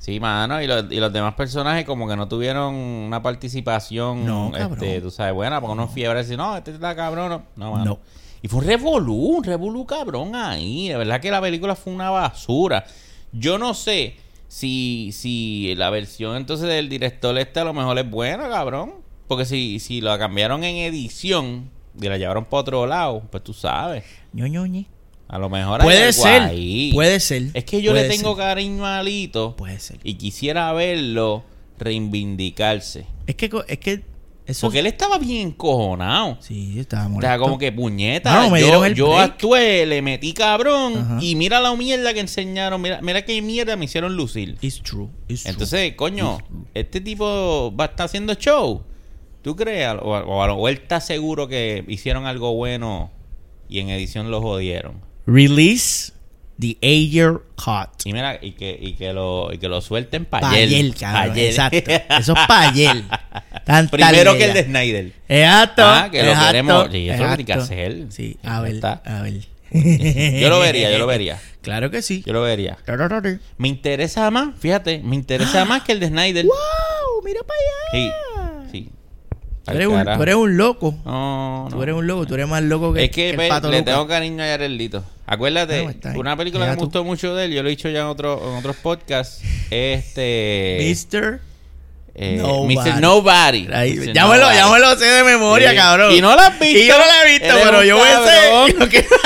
S2: Sí, mano, y los, y los demás personajes como que no tuvieron una participación,
S1: No, cabrón.
S2: este, tú sabes, buena, porque uno fiebre decir, no, este está cabrón, no, no, mano.
S1: No.
S2: Y fue un revolú, un revolú cabrón ahí, de verdad que la película fue una basura. Yo no sé si, si la versión entonces del director este a lo mejor es buena, cabrón, porque si, si la cambiaron en edición y la llevaron para otro lado, pues tú sabes,
S1: Ñoñoñe.
S2: a lo mejor hay
S1: Puede
S2: algo
S1: ser,
S2: ahí.
S1: puede ser.
S2: Es que yo le tengo
S1: ser,
S2: cariño a Alito
S1: Puede ser.
S2: y quisiera verlo reivindicarse.
S1: Es que, es que eso...
S2: Porque él estaba bien encojonado.
S1: Sí, estaba
S2: O
S1: molesto.
S2: sea, como que puñeta.
S1: No, me
S2: yo yo actué, le metí cabrón.
S1: Ajá.
S2: Y mira la mierda que enseñaron. Mira, mira qué mierda me hicieron lucir.
S1: It's true, it's true.
S2: Entonces, coño, este tipo va a estar haciendo show. ¿Tú crees? O, o- o él está seguro que hicieron algo bueno y en edición lo jodieron.
S1: Release the Ayer Cut.
S2: Y mira, y que, y que lo, y que lo suelten para
S1: Payel, cabrón. Exacto. Eso es Payel.
S2: Primero que el de Snyder.
S1: Exacto.
S2: Ah, que lo queremos. Sí, eso lo tiene que
S1: exacto.
S2: hacer.
S1: Sí, a ver,
S2: está.
S1: a ver.
S2: Yo lo vería, yo lo vería.
S1: Claro que sí.
S2: Yo lo vería.
S1: ¡Wow!
S2: Me interesa más, fíjate, me interesa más que el de Snyder.
S1: Mira para allá.
S2: sí.
S1: Tú eres, un,
S2: carajo.
S1: tú eres un loco.
S2: No, no.
S1: Tú eres un loco. Tú eres más loco que,
S2: Es que
S1: el
S2: ve,
S1: pato
S2: le tengo cariño a Yarelito. Acuérdate,
S1: bien.
S2: una película que me gustó mucho de él, yo lo he dicho ya en, otro, en otros podcasts, este...
S1: Mister.
S2: eh,
S1: Nobody.
S2: Mr. Nobody. Mr.
S1: ya, me lo,
S2: Nobody.
S1: ya me lo sé de memoria,
S2: Sí.
S1: cabrón.
S2: Y no la has visto.
S1: Y yo no la he visto, pero yo lo que-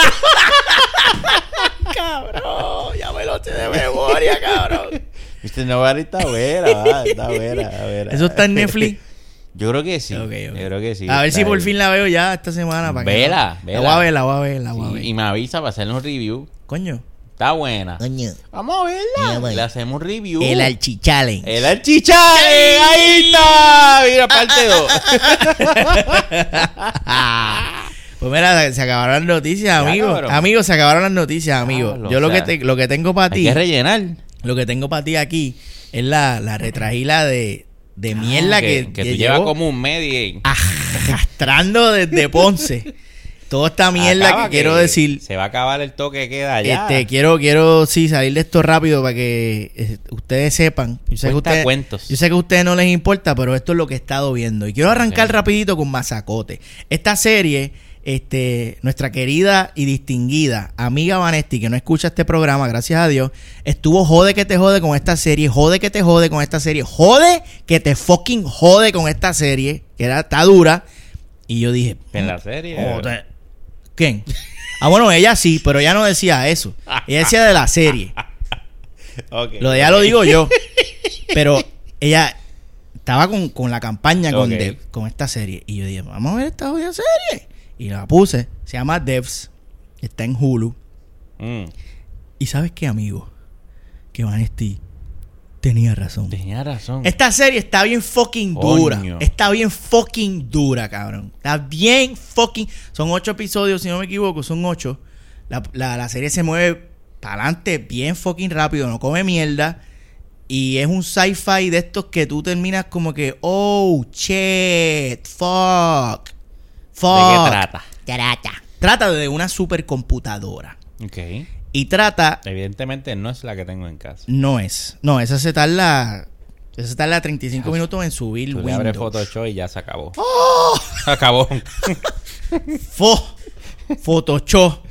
S1: cabrón, ya me lo sé de memoria, cabrón.
S2: Mr. Nobody está buena, va, está buena, está buena.
S1: Eso está en Netflix.
S2: Yo creo que sí. Yo creo que sí.
S1: a ver si por
S2: ahí.
S1: fin la veo ya esta semana. Para que
S2: Vela,
S1: no-
S2: vela.
S1: La voy a ver, la voy a ver, la voy a
S2: Sí,
S1: ver.
S2: y me avisa para hacerle un review.
S1: Coño,
S2: Está buena.
S3: Coño.
S2: Vamos a verla.
S3: Mira.
S2: Le hacemos un review.
S1: el Archichallenge.
S2: El archichale. Ahí está. Mira, parte 2.
S1: Pues mira, se acabaron las noticias, amigos. Amigos, se acabaron las noticias, amigos.
S2: Diablo,
S1: Yo
S2: o
S1: lo que, te- lo que tengo para
S2: Hay
S1: ti,
S2: que rellenar.
S1: lo que tengo para ti aquí es la, la retragila de, de mierda que,
S2: Ah, que,
S1: que
S2: tú llevas como un y
S1: arrastrando desde Ponce. Toda esta mierda
S2: acaba
S1: que quiero decir.
S2: Se va a acabar el toque que queda allá.
S1: Este, quiero, quiero, sí, salir de esto rápido para que eh, ustedes sepan. Yo sé, que
S2: cuentos.
S1: yo sé que a ustedes no les importa, pero esto es lo que he estado viendo. Y quiero arrancar
S2: Ok.
S1: rapidito con Mazacote. Esta serie, este, nuestra querida y distinguida amiga Vanesti, que no escucha este programa, gracias a Dios, estuvo jode que te jode con esta serie, jode que te jode con esta serie, jode que te fucking jode con esta serie, que era, está dura. Y yo dije,
S2: En la serie.
S1: Joder. ¿Quién? Ah, bueno, ella sí, pero ella no decía eso. Ella decía de la serie.
S2: Ok,
S1: Lo de ella lo digo yo. Pero ella estaba con, con la campaña con, con esta serie. Y yo dije, vamos a ver esta jodida serie. Y la puse. Se llama Devs. Está en Hulu.
S2: Mm.
S1: Y sabes qué, amigo? Que Vanesti tenía razón.
S2: Tenía razón.
S1: Esta serie está bien fucking
S2: Coño.
S1: dura. Está bien fucking dura, cabrón. Está bien fucking. Son ocho episodios, si no me equivoco, son ocho. La, la- la serie se mueve para adelante bien fucking rápido, no come mierda. Y es un sci-fi de estos que tú terminas como que, oh, shit, fuck, fuck.
S2: ¿De qué trata?
S3: Trata.
S1: Trata de una supercomputadora.
S2: Ok.
S1: Y trata
S2: Evidentemente no es la que tengo en casa.
S1: No es. No, esa se tarda. Esa se tarda 35 minutos en subir
S2: Tú le abres
S1: Windows.
S2: Photoshop y ya se acabó.
S1: ¡Oh!
S2: Acabó.
S1: Fo- Photoshop.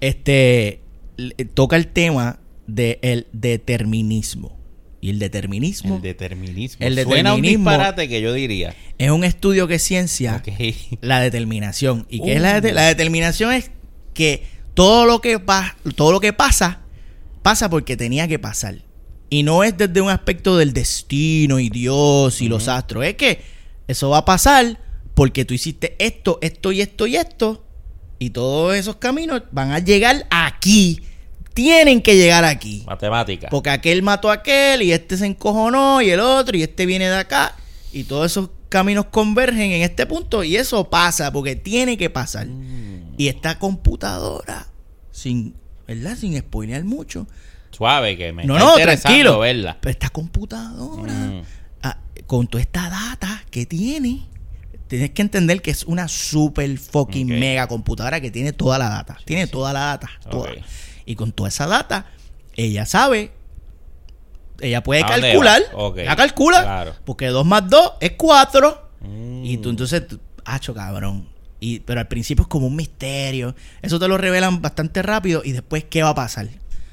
S1: Este. le- toca el tema del determinismo. Y el determinismo
S2: El determinismo.
S1: El
S2: Suena un
S1: determinismo-
S2: disparate que yo diría.
S1: es un estudio que es ciencia la determinación. ¿Y qué es la,
S2: Uh.
S1: de- la determinación? Es que todo lo que, todo lo que pasa, pasa porque tenía que pasar. Y no es desde un aspecto del destino y Dios y los astros. Es que eso va a pasar porque tú hiciste esto, esto y esto y esto. Y todos esos caminos van a llegar aquí. Tienen que llegar aquí.
S2: Matemática.
S1: Porque aquel mató a aquel y este se encojonó y el otro y este viene de acá y todos esos caminos convergen en este punto y eso pasa porque tiene que pasar.
S2: Mm.
S1: Y esta computadora, sin, ¿verdad? Sin spoilear mucho.
S2: Suave, que me
S1: no,
S2: está
S1: no, tranquilo.
S2: verla.
S1: Pero esta computadora,
S2: Mm.
S1: ah, con toda esta data que tiene, tienes que entender que es una super fucking mega computadora que tiene toda la data. tiene toda la data. toda. Y con toda esa data, ella sabe, ella puede
S2: ¿A dónde
S1: calcular, la calcula,
S2: claro.
S1: porque 2 más 2 es 4.
S2: Mm.
S1: Y tú entonces, tú- hacho cabrón. Y, pero al principio es como un misterio. Eso te lo revelan bastante rápido. Y después, ¿qué va a pasar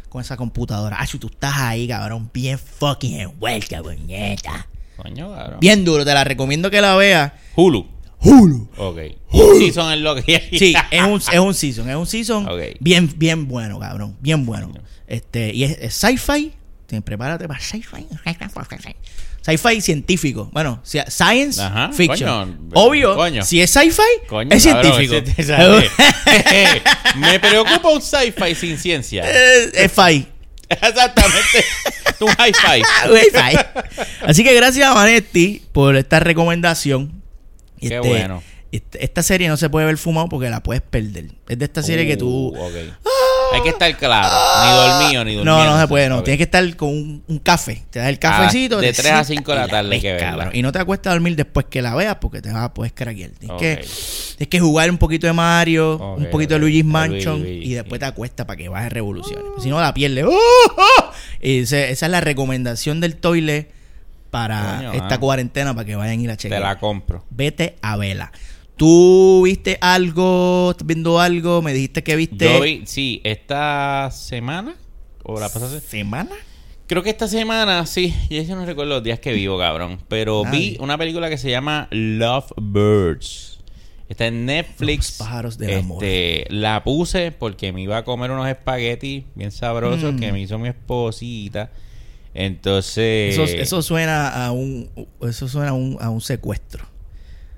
S1: con esa computadora? Hacho, tú estás ahí, cabrón, bien fucking envuelta, puñeta.
S2: Coño, cabrón.
S1: Bien duro, te la recomiendo que la veas.
S2: Hulu.
S1: Hulu.
S2: Ok. Un season es lo que.
S1: Sí, es un, es un season, es un season
S2: Ok.
S1: bien, bien bueno, cabrón, bien bueno. Este, y es, es sci-fi, Te- prepárate para sci-fi, sci-fi científico, bueno, science
S2: Ajá,
S1: fiction.
S2: coño,
S1: Obvio,
S2: coño.
S1: si es sci-fi,
S2: Coño,
S1: es
S2: cabrón,
S1: científico.
S2: ese- Me preocupa un sci-fi sin ciencia.
S1: Eh, es fi.
S2: Exactamente. un hi-fi.
S1: Así que gracias a Vanetti por esta recomendación.
S2: Qué bueno.
S1: este- Esta serie no se puede ver fumado porque la puedes perder. Es de esta serie que tú.
S2: Uh, ok. Hay que estar claro. Ni dormido, ni durmiendo.
S1: No, no se puede, no. Tienes que estar con un, un café. Te das el cafecito.
S2: Ah, de
S1: te
S2: 3 a
S1: sientas
S2: 5 de la tarde
S1: ves,
S2: que verla.
S1: Y no te acuestas a dormir después que la veas porque te vas a poder craquear. Tienes, que, tienes que jugar un poquito de Mario, un poquito de. Luigi's Mansion y después te acuestas para que bajes revoluciones. Si no, la pierdes. Y ese- esa es la recomendación del toile para
S2: Coño,
S1: esta
S2: ah.
S1: cuarentena para que vayan a ir a
S2: Te
S1: chequear.
S2: la compro.
S1: Vete a vela. ¿Tú viste algo? ¿Estás viendo algo? Me dijiste que viste.
S2: Yo vi, sí, esta semana. O la pasada se-
S1: ¿Semana?
S2: Creo que esta semana, sí. Yo ya no recuerdo los días que vivo, cabrón. Pero
S1: Nadie.
S2: vi una película que se llama Love Birds. Está en Netflix.
S1: Los pájaros del amor.
S2: Este, La puse porque me iba a comer unos espaguetis bien sabrosos
S1: Mm.
S2: que me hizo mi esposita. Entonces.
S1: Eso, eso suena a un eso suena a un, a un secuestro.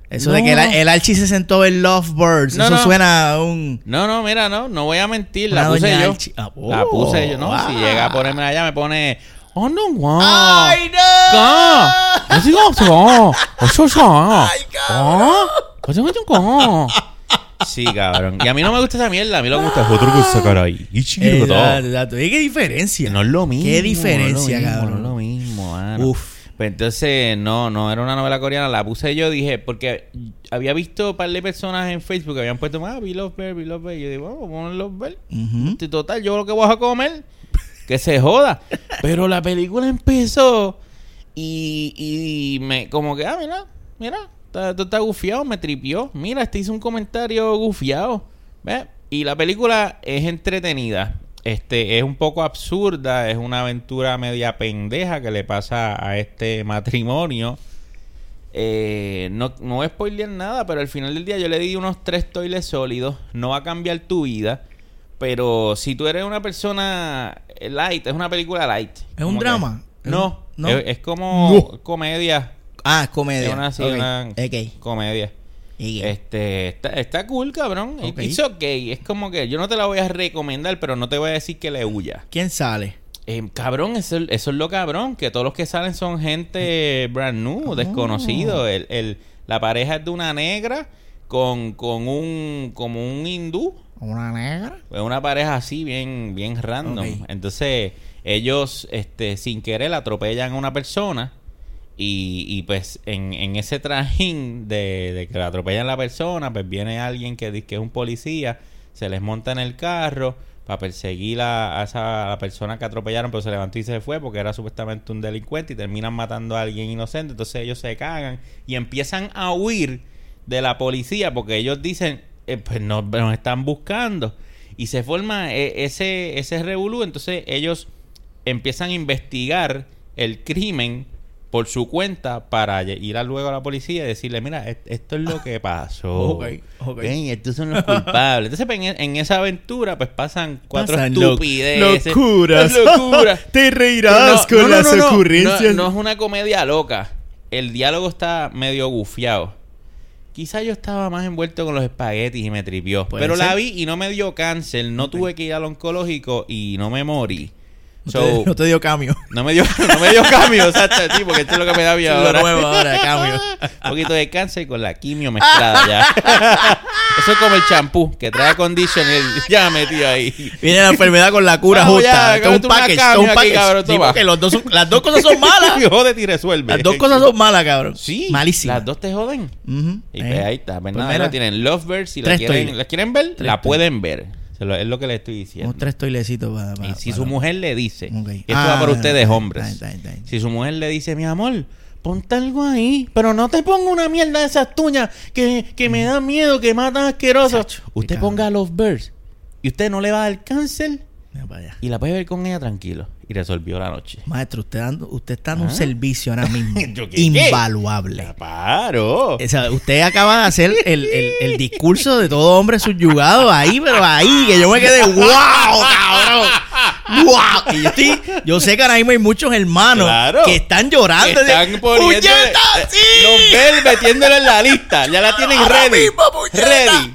S1: Eso
S2: No.
S1: de que el, el Archie se sentó a ver Lovebirds,
S2: No,
S1: eso
S2: no.
S1: suena a un
S2: No, no, mira, no, no voy a mentir, la puse yo.
S1: Ah,
S2: La
S1: oh,
S2: puse yo, ¿no? Si llega a ponerme allá, me pone. Oh, no, wow.
S1: ¡Ay, no!
S2: Como se va. Ocho, ocho.
S1: ¡Ay,
S2: Sí, cabrón. Y a mí no me gusta esa mierda. A mí lo que me gusta es otro cosa, caray. Y chiquito todo.
S1: exacto. ¿Y qué diferencia?
S2: No es lo mismo.
S1: ¿Qué diferencia,
S2: no mismo,
S1: cabrón?
S2: No es lo mismo, mano.
S1: Uf.
S2: Pues entonces, no, no era una novela coreana, la puse yo, dije, porque había visto un par de personas en Facebook que habían puesto, ah, We Love Bear, We Love Bear. Y yo digo, vamos a poner Love Bear. Y total, yo lo que voy a comer, que se joda. Pero la película empezó y, y me, como que, ah, mira, mira, está- está gufiado, me tripió. Mira, este hizo un comentario gufiado. ¿Ves? Y la película es entretenida. Este, es un poco absurda, es una aventura media pendeja que le pasa a este matrimonio. Eh, no, no voy a spoilear nada, pero al final del día yo le di unos tres toiles sólidos. No va a cambiar tu vida. Pero si tú eres una persona light, es una película light.
S1: ¿Es un
S2: que-
S1: drama?
S2: No,
S1: ¿No?
S2: Es, es como comedia.
S1: Ah, es comedia.
S2: Es una, sí, comedia. Este, está, está cool, cabrón. It's okay. Es como que yo no te la voy a recomendar, pero no te voy a decir que le huya.
S1: ¿Quién sale?
S2: Eh, cabrón, eso, eso es lo cabrón, que todos los que salen son gente brand new, desconocido. El, el- la pareja es de una negra con, con un como un hindú.
S3: ¿Una negra?
S2: Es una pareja así bien bien random. Entonces, ellos este sin querer atropellan a una persona y, y pues en, en ese trajín de, que le atropellan a la persona, pues viene alguien que dice que es un policía, se les monta en el carro para perseguir a, esa la persona que atropellaron, pero se levantó y se fue porque era supuestamente un delincuente y terminan matando a alguien inocente. Entonces ellos se cagan y empiezan a huir de la policía porque ellos dicen, eh, pues nos, nos están buscando. Y se forma eh, ese, ese revolú. Entonces ellos empiezan a investigar el crimen por su cuenta para ir a luego a la policía y decirle, mira, et- esto es lo que pasó.
S1: Ok, ok.
S2: Ven, estos son los culpables. Entonces, pues, en, en esa aventura, pues pasan cuatro
S1: Pasan
S2: estupideces.
S1: locuras.
S2: locuras.
S1: Te reirás
S2: no,
S1: con
S2: no, no,
S1: las ocurrencias.
S2: No, es una comedia loca. El diálogo está medio gufiado. Quizá yo estaba más envuelto con los espaguetis y me tripió. Pero la vi y no me dio cáncer. No tuve que ir al oncológico y no me morí.
S1: No
S2: So,
S1: te, no te dio cambio.
S2: no me dio, no me dio cambio, exacto, sí, porque esto es lo que me da
S1: es
S2: ahora.
S1: nuevo ahora, cambio.
S2: Un poquito de cáncer con la quimio mezclada ya. Eso es como el champú que trae conditioner ya metido ahí.
S1: Viene la enfermedad con la cura
S2: Vamos
S1: justa.
S2: ya,
S1: un package.
S2: cambio
S1: un
S2: aquí,
S1: package.
S2: cabrón,
S1: Sí,
S2: toma.
S1: porque los dos son- las dos cosas son malas.
S2: Jódete y resuelve.
S1: Las dos cosas son malas, cabrón.
S2: Sí.
S1: Malísimas.
S2: Las dos te joden. Y
S1: Eh.
S2: pues ahí está. Pues
S1: Pues
S2: nada, tienen Lovebirds. Si la quieren,
S1: toiles.
S2: la quieren ver,
S1: Tres
S2: la pueden ver. Se lo- es lo que le estoy diciendo.
S1: Unos tres toilecitos para.
S2: y si su mujer le dice,
S1: Ok.
S2: esto
S1: Ah,
S2: va para ustedes
S1: está
S2: hombres. Si su mujer le dice, mi amor, ponte algo ahí, pero no te ponga una mierda de esas tuñas que, que me dan miedo, que matan asqueroso.
S1: Chacho,
S2: usted ponga Lovebirds y usted no le va a dar cáncer y la puede ver con ella tranquilo. Y resolvió la noche.
S1: Maestro, usted, dando, usted está dando un
S2: Ah.
S1: servicio ahora mismo
S2: ¿Yo qué?
S1: invaluable.
S2: Paro.
S1: O sea, usted acaba de hacer el, el- el discurso de todo hombre subyugado ahí, pero ahí, que yo me quedé, ¡wow, cabrón! ¡Wow! Y yo, estoy, yo sé que ahora mismo hay muchos hermanos
S2: Claro.
S1: que están llorando.
S2: Están
S1: de,
S2: poniendo
S1: ¡Puñeta, sí!
S2: los vel metiéndolo en la lista. Ya la tienen
S1: Ahora
S2: ready.
S1: mismo,
S2: ready.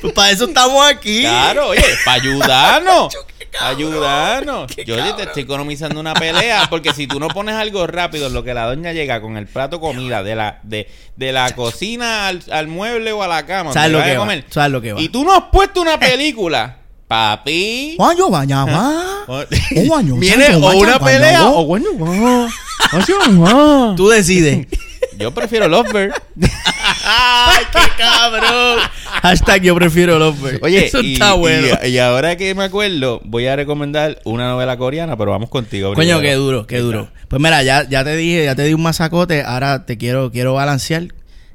S1: Pues para eso estamos aquí.
S2: Claro, oye, para ayudarnos. Ayudarnos. Yo te estoy economizando una pelea porque si tú no pones algo rápido, en lo que la doña llega con el plato comida de la de, de la cocina al, al mueble o a la cama,
S1: ¿Sabes lo que
S2: comer,
S1: ¿Sabes lo que va?
S2: Y tú no has puesto una película, papi.
S1: Juan, yo vaya, va.
S2: O-
S1: Oh, guaño,
S2: Viene o una pelea o bueno, guau. Oye, guau.
S1: Tú decides.
S2: Yo prefiero Lovebird.
S1: ¡Ay, qué cabrón! Hashtag yo prefiero Lovebird.
S2: Oye,
S1: eso
S2: y,
S1: está bueno.
S2: y- y ahora que me acuerdo, voy a recomendar una novela coreana, pero vamos contigo.
S1: Coño,
S2: primero.
S1: qué duro, qué duro. Pues mira, ya, ya te dije, ya te di un masacote, ahora te quiero, quiero balancear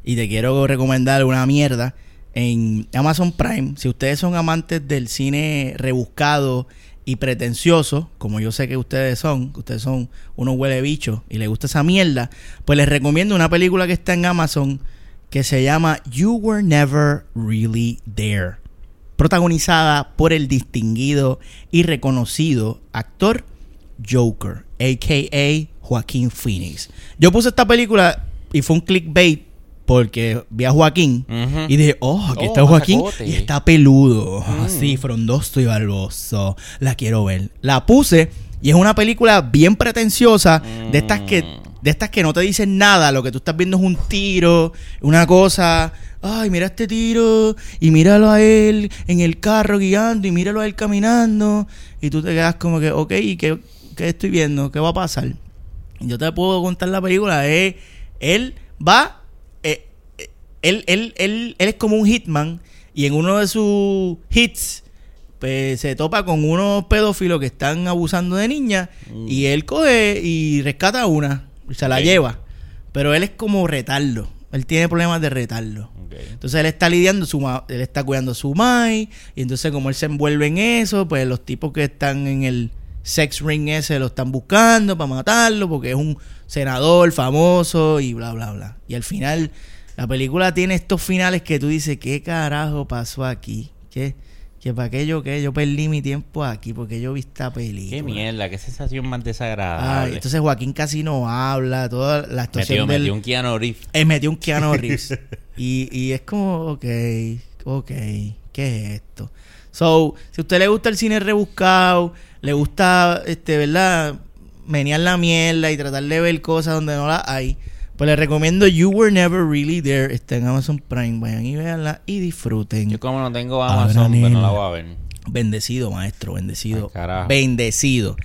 S1: y te quiero recomendar una mierda en Amazon Prime. Si ustedes son amantes del cine rebuscado y pretencioso, como yo sé que ustedes son, que ustedes son unos huele bichos y les gusta esa mierda, pues les recomiendo una película que está en Amazon que se llama You Were Never Really There protagonizada por el distinguido y reconocido actor Joker, a.k.a. Joaquín Phoenix. Yo puse esta película y fue un clickbait porque vi a Joaquín y dije, oh, aquí
S2: Oh,
S1: está Joaquín
S2: masacote.
S1: y está peludo,
S2: Mm.
S1: así, frondoso y barboso. La quiero ver. La puse y es una película bien pretenciosa de estas que
S2: Mm.
S1: De estas que no te dicen nada, lo que tú estás viendo es un tiro, una cosa, ay, mira este tiro, y míralo a él en el carro guiando, y míralo a él caminando, y tú te quedas como que, ok, ¿y qué, qué estoy viendo? ¿Qué va a pasar? Yo te puedo contar la película. Es, él va. eh, eh, él, él, él, él es como un hitman. Y en uno de sus hits. Pues se topa con unos pedófilos que están abusando de niñas. Y él coge y rescata a una. Y se la lleva. Pero él es como retardo. Él tiene problemas de retardo.
S2: Ok.
S1: Entonces él está lidiando, su ma- él está cuidando a su mai, y entonces como él se envuelve en eso, pues los tipos que están en el sex ring ese lo están buscando para matarlo, porque es un senador famoso y bla, bla, bla. Y al final, la película tiene estos finales que tú dices, ¿qué carajo pasó aquí? ¿Qué? ¿Que para qué yo qué? Yo perdí mi tiempo aquí porque yo vi esta película.
S2: Qué mierda, qué sensación más
S1: Ay,
S2: desagradable.
S1: entonces Joaquín casi no habla, toda la actuación
S2: metió,
S1: del...
S2: metió un Keanu Reeves.
S1: Eh, metió un Keanu Reeves. y, y es como, ok, ok, ¿qué es esto? So, si a usted le gusta el cine rebuscado, le gusta, este, ¿verdad? Menear la mierda y tratar de ver cosas donde no las hay, pues le recomiendo You Were Never Really There. Está en Amazon Prime. Vayan y véanla y disfruten.
S2: Yo como no tengo Amazon, pues no la voy a ver.
S1: Bendecido, maestro, bendecido.
S2: Ay, carajo.
S1: bendecido.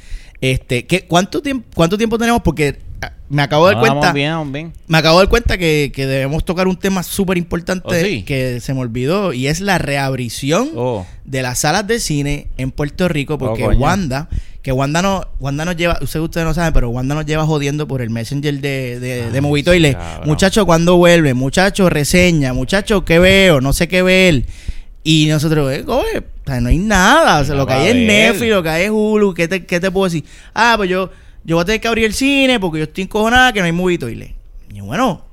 S1: Este, ¿qué, cuánto, tiempo, ¿Cuánto tiempo tenemos? Porque ah, me acabo de dar cuenta.
S2: bien, bien.
S1: Me acabo de dar cuenta que, que debemos tocar un tema súper importante
S2: ¿Oh, sí?
S1: que se me olvidó y es la reabrición
S2: Oh,
S1: de las salas de cine en Puerto Rico porque
S2: Oh.
S1: Wanda, que Wanda no, Wanda nos lleva, ustedes, ustedes no saben, pero Wanda nos lleva jodiendo por el messenger de, de, de
S2: Ay,
S1: Movitoile.
S2: sí, cabrón.
S1: Muchacho, ¿cuándo vuelve? Muchacho, reseña. Muchacho, ¿qué veo? No sé qué ver. Y nosotros, eh, oye, o sea, no hay nada. O sea,
S2: No
S1: lo que hay es. Netflix, lo que hay es Hulu. ¿Qué te, qué te puedo decir? Ah, pues yo, yo voy a tener que abrir el cine porque yo estoy encojonada que no hay Movitoile. Y bueno,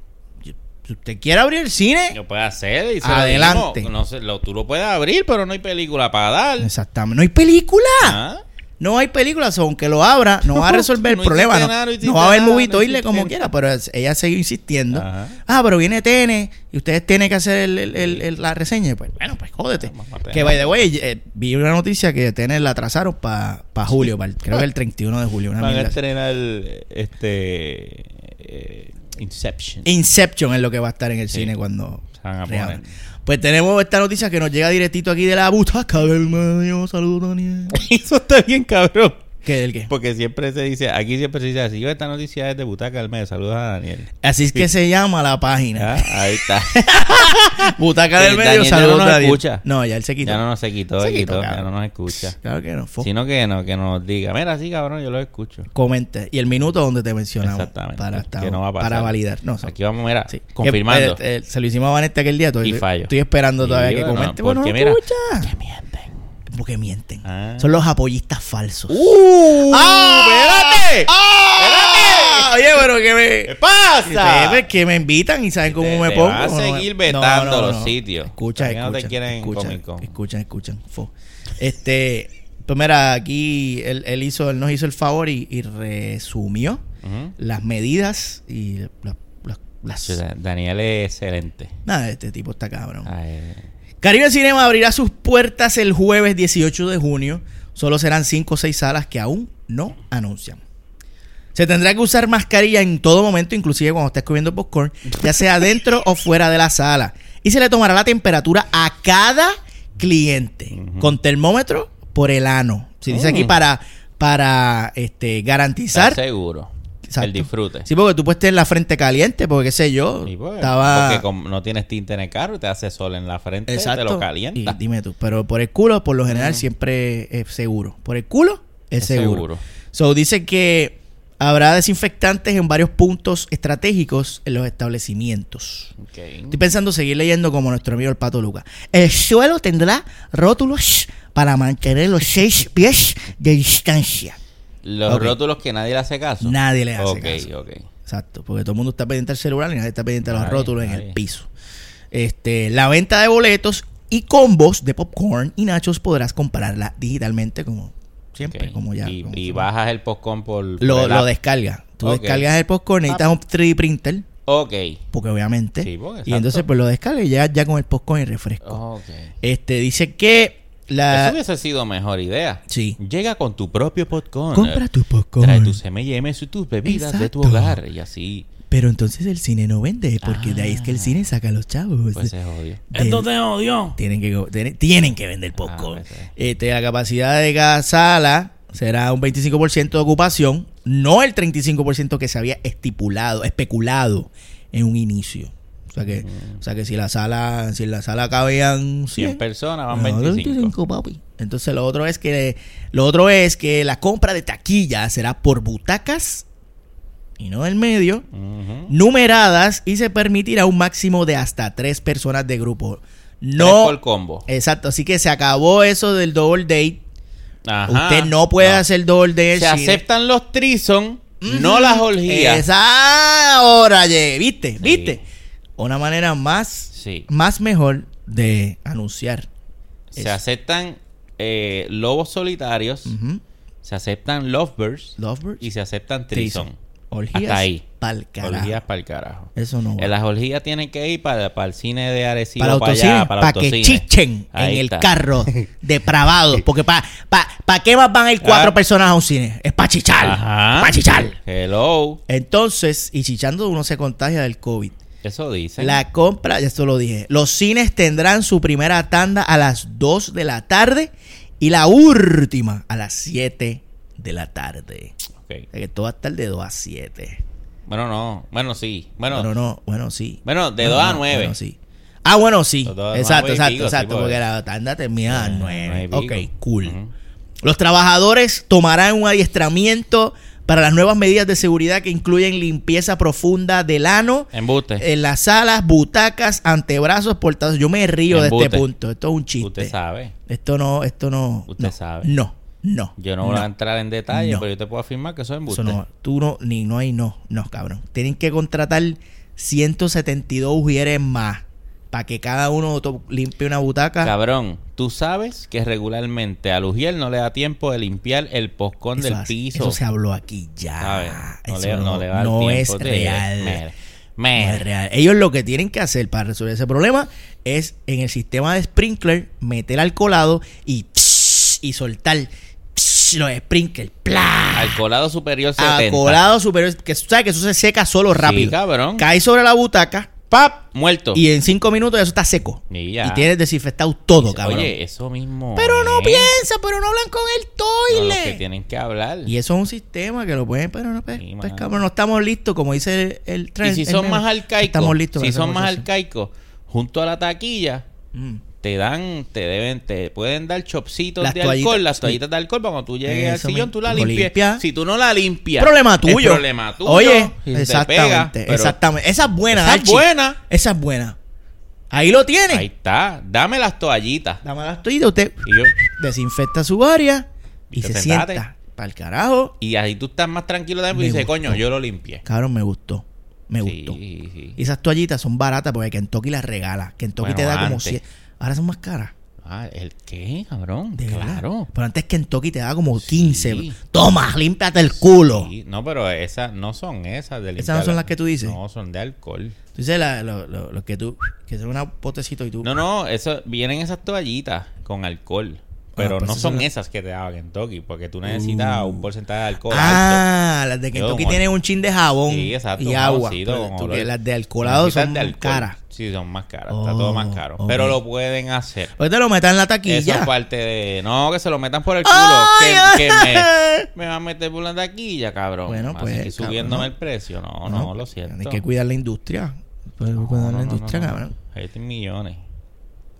S1: si usted quiere abrir el cine,
S2: lo puede hacer y se lo
S1: Adelante.
S2: no sé, lo, tú lo puedes abrir, pero no hay película para dar.
S1: exactamente. No hay película.
S2: Ah.
S1: No hay películas, aunque lo abra, no va a resolver el
S2: No
S1: problema. No,
S2: nada, no
S1: va a haber movie
S2: no
S1: como quiera, pero ella sigue insistiendo.
S2: Ajá.
S1: Ah, pero viene Tene y ustedes tienen que hacer el- el- el- el- la reseña. Pues bueno, pues jódete. Que by the way, eh, vi una noticia que Tene la atrasaron para julio, pa- creo que el 31 de julio. Una
S2: Van a estrenar este eh, Inception.
S1: Inception es lo que va a estar en el
S2: Sí.
S1: cine cuando
S2: Se van a poner.
S1: Pues tenemos esta noticia que nos llega directito aquí de la butaca del medio. Saludos, Daniel.
S2: Eso está bien, cabrón.
S1: ¿Qué del qué?
S2: Porque siempre se dice, aquí siempre se dice así, yo esta noticia es de Butaca del Medio, saludos a Daniel.
S1: Así es que se llama la página.
S2: Ah, Ahí está.
S1: Butaca del medio,
S2: Daniel ya
S1: saludos
S2: no nos
S1: Daniel.
S2: escucha.
S1: No, ya él se quitó.
S2: ya no nos se quitó,
S1: Se quitó,
S2: ya no nos escucha.
S1: Claro que no. fo.
S2: Sino que no, que nos diga, mira, sí, cabrón, yo lo escucho.
S1: Comente. Y el minuto donde te mencionamos.
S2: Exactamente.
S1: Para,
S2: Que
S1: estar-
S2: no va a pasar.
S1: para validar. No,
S2: Aquí vamos, mira,
S1: sí.
S2: confirmando.
S1: Eh, eh, se lo hicimos a Vanessa aquel día. Estoy,
S2: Y fallo.
S1: Estoy esperando
S2: Y
S1: todavía que comente.
S2: porque
S1: Bueno, no
S2: mira,
S1: escucha.
S2: que mienten.
S1: Porque mienten.
S2: Ah.
S1: Son los apoyistas falsos.
S2: ¡Uh!
S1: ¡Ah!
S2: ¡Espérate!
S1: ¡Ah! Oye, pero que me...
S2: ¿Qué pasa?
S1: Que me invitan y saben cómo
S2: Te-
S1: me
S2: te
S1: pongo.
S2: vas a seguir
S1: No,
S2: vetando
S1: no,
S2: los
S1: no.
S2: sitios.
S1: Escucha,
S2: que no te
S1: escucha.
S2: quieran en
S1: escucha,
S2: Comic Con.
S1: escuchan, escuchan. Fo. Este, pues mira, aquí él, él hizo, él nos hizo el favor y, y resumió las medidas y las,
S2: Daniel es excelente.
S1: Nada, este tipo está cabrón.
S2: Ay,
S1: Caribe Cinema abrirá sus puertas el jueves 18 de junio. Solo serán 5 o 6 salas que aún no anuncian. Se tendrá que usar mascarilla en todo momento, inclusive cuando estés comiendo popcorn, ya sea dentro o fuera de la sala. Y se le tomará la temperatura a cada cliente con termómetro por el ano. Se dice
S2: Mm.
S1: aquí para, para este, garantizar
S2: seguro.
S1: Exacto.
S2: El disfrute.
S1: Sí, porque tú puedes tener la frente caliente, porque qué sé yo.
S2: Y pues,
S1: estaba.
S2: Porque como no tienes tinta en el carro, te hace sol en la frente,
S1: Exacto.
S2: te lo calienta.
S1: Y dime tú, pero por el culo, por lo general,
S2: Mm.
S1: siempre es seguro. Por el culo es,
S2: Es
S1: seguro.
S2: seguro.
S1: So dice que habrá desinfectantes en varios puntos estratégicos en los establecimientos. Estoy pensando seguir leyendo como nuestro amigo el Pato Luca. El suelo tendrá rótulos para mantener los seis pies de distancia.
S2: Los
S1: Ok.
S2: rótulos que nadie le hace caso.
S1: Nadie le hace
S2: Ok,
S1: caso.
S2: ok.
S1: Exacto, porque todo el mundo está pendiente al celular y nadie está pendiente a los
S2: Nadie,
S1: rótulos en el piso. Este, la venta de boletos y combos de popcorn y nachos podrás comprarla digitalmente como siempre,
S2: ok.
S1: como ya.
S2: Y,
S1: como
S2: y
S1: siempre.
S2: bajas el postcon por,
S1: lo, lo descargas. Tú
S2: Ok.
S1: descargas el popcorn, necesitas un 3D printer,
S2: Ok.
S1: porque obviamente.
S2: Sí, porque
S1: y entonces pues lo descargas y llegas ya con el popcorn y refresco.
S2: Ok.
S1: Este dice que la
S2: Eso hubiese sido mejor idea.
S1: Sí.
S2: Llega con tu propio popcorn.
S1: compra tu popcorn.
S2: Trae tus M&M's y tus bebidas de tu hogar. Y así,
S1: Pero entonces el cine no vende, porque de ahí es que el
S2: Ah.
S1: cine saca a los chavos.
S2: pues se jodió.
S1: Del-
S2: te odio.
S1: Tienen que, tienen, tienen que vender
S2: Ah,
S1: popcorn.
S2: pues,
S1: este, la capacidad de cada sala será un 25% de ocupación no el 35% que se había estipulado, especulado en un inicio. O sea que, o sea que si la sala, si en la sala cabían
S2: 100
S1: 100,
S2: personas, van
S1: no,
S2: 25.
S1: papi. Entonces lo otro es que lo otro es que la compra de taquilla será por butacas y no del medio, numeradas y se permitirá un máximo de hasta tres personas de grupo.
S2: Tres
S1: No,
S2: por combo.
S1: exacto. Así que se acabó eso del double date.
S2: Ajá.
S1: Usted no puede hacer double date.
S2: Se
S1: en
S2: aceptan los trison, no las orgías.
S1: Esa ahora, ¿viste? ¿Viste? Una manera más,
S2: Sí.
S1: más mejor de anunciar.
S2: Se
S1: eso.
S2: aceptan eh, lobos solitarios, se aceptan lovebirds
S1: Lovebirds.
S2: y se aceptan
S1: Trison. Orgías
S2: Hasta ahí.
S1: pa'l carajo.
S2: Orgías para el carajo.
S1: Eso no va.
S2: En las orgías tienen que ir para, para el cine de Arecibo,
S1: para
S2: para, allá,
S1: para,
S2: para,
S1: que chichen
S2: Ahí
S1: en el carro depravado. Porque para pa, pa qué más van a ir cuatro
S2: Ah.
S1: personas a un cine? Es para chichar. Para chichar.
S2: Hello.
S1: Entonces, y chichando uno se contagia del COVID.
S2: Eso dicen.
S1: La compra, ya esto lo dije. Los cines tendrán su primera tanda a las 2 de la tarde y la última a las 7 de la tarde.
S2: Ok.
S1: O sea que todo va a estar de 2 a 7.
S2: Bueno, no. Bueno, sí. Bueno,
S1: Bueno, no, bueno, sí.
S2: Bueno, de
S1: Bueno,
S2: dos a
S1: no,
S2: nueve.
S1: Bueno, sí. Ah, bueno, sí. Exacto, exacto,
S2: pico, sí,
S1: exacto.
S2: porque-
S1: porque la tanda termina a
S2: nueve
S1: 9.
S2: y pico.
S1: Ok, cool.
S2: Ujú.
S1: Los trabajadores tomarán un adiestramiento para las nuevas medidas de seguridad que incluyen limpieza profunda del ano
S2: Embuste.
S1: en las salas, butacas, antebrazos, portados. Yo me río de este punto. Esto es un chiste.
S2: Usted sabe.
S1: Esto no, esto no.
S2: Usted
S1: no,
S2: sabe.
S1: No, no.
S2: Yo no voy a entrar en detalle,
S1: No.
S2: pero yo te puedo afirmar que eso es embuste.
S1: Eso no. Tú no, ni no hay no. No, cabrón. Tienen que contratar 172 ujieres más para que cada uno limpie una butaca.
S2: Cabrón, tú sabes que regularmente a Lugiel no le da tiempo de limpiar el poscón del piso.
S1: eso se habló aquí ya.
S2: ¿sabes? No,
S1: Eso
S2: le, no le da
S1: no es real. No es real. Ellos lo que tienen que hacer para resolver ese problema es en el sistema de sprinkler meter alcoholado y psh, y soltar psh, los sprinklers. ¡Pla!
S2: Al colado superior 70.
S1: Alcoholado superior. Que sabes que eso se seca solo rápido.
S2: cabrón.
S1: Cae sobre la butaca
S2: ¡Pap! Muerto.
S1: y en cinco minutos eso está seco.
S2: Y ya.
S1: tienes desinfectado todo, cabrón.
S2: Oye, eso mismo.
S1: pero no
S2: es.
S1: piensa, pero no hablan con el
S2: Son los que tienen que hablar.
S1: Y eso es un sistema que lo pueden, pero no, pues,
S2: Sí,
S1: pues, cabrón, no estamos listos, como dice el, el tren.
S2: Y si son más arcaicos,
S1: Estamos listos
S2: si son más arcaicos, junto a la taquilla,
S1: Mm.
S2: Te dan, te deben, te pueden dar chopsitos
S1: Las
S2: de
S1: toallitas,
S2: alcohol, las
S1: sí.
S2: toallitas de alcohol, cuando tú llegues al sillón, tú la limpias.
S1: limpia.
S2: Si tú no la limpias,
S1: Problema
S2: es
S1: tuyo.
S2: problema tuyo.
S1: Oye,
S2: Si te
S1: exactamente,
S2: pega,
S1: exactamente. Esa es buena,
S2: Esa es buena.
S1: Esa es buena. Ahí lo tiene.
S2: Ahí está, dame las toallitas.
S1: Dame las toallitas, usted
S2: Y yo,
S1: desinfecta su área y se
S2: sentate.
S1: sienta. Para el carajo.
S2: y ahí tú estás más tranquilo también, y dices, coño, yo lo limpié.
S1: Cabrón, me gustó. Me
S2: Sí,
S1: gustó.
S2: sí.
S1: Y esas toallitas son baratas porque Kentucky las regala. Kentucky
S2: Bueno,
S1: te da como
S2: antes.
S1: 100. Ahora son más caras.
S2: Ah, ¿el qué, cabrón?
S1: De verdad.
S2: claro.
S1: Pero antes Kentucky te da como 15.
S2: Sí.
S1: Toma, límpiate el culo.
S2: Sí, no, pero esas no son esas de
S1: ¿Esas no son las que tú dices?
S2: No, son de alcohol.
S1: Tú dices la- lo, lo- lo que tú. Que son un potecito y tú.
S2: No, no, eso vienen esas toallitas con alcohol. Pero
S1: Ah, pues
S2: no son
S1: las-
S2: esas que te daba Kentucky, porque tú necesitas
S1: Uh.
S2: un porcentaje de alcohol alto.
S1: Ah, las de Kentucky tienen un chin de jabón
S2: Sí, exacto.
S1: y agua. Pero que las de alcoholado son
S2: de alcohol.
S1: caras.
S2: Sí, son más caras. está todo más
S1: Oh,
S2: caro.
S1: ok.
S2: Pero lo pueden hacer.
S1: Pues te lo metan en la taquilla.
S2: es parte de... No, que se lo metan por el culo.
S1: Ay,
S2: que, que
S1: ay.
S2: me, me va a meter por la taquilla, cabrón.
S1: Bueno,
S2: Así
S1: pues,
S2: que subiéndome
S1: cabrón.
S2: el precio. No, no,
S1: No,
S2: lo siento.
S1: Hay que cuidar la industria. Pues,
S2: No,
S1: cuidar
S2: no,
S1: la industria, cabrón.
S2: Ahí tienen millones.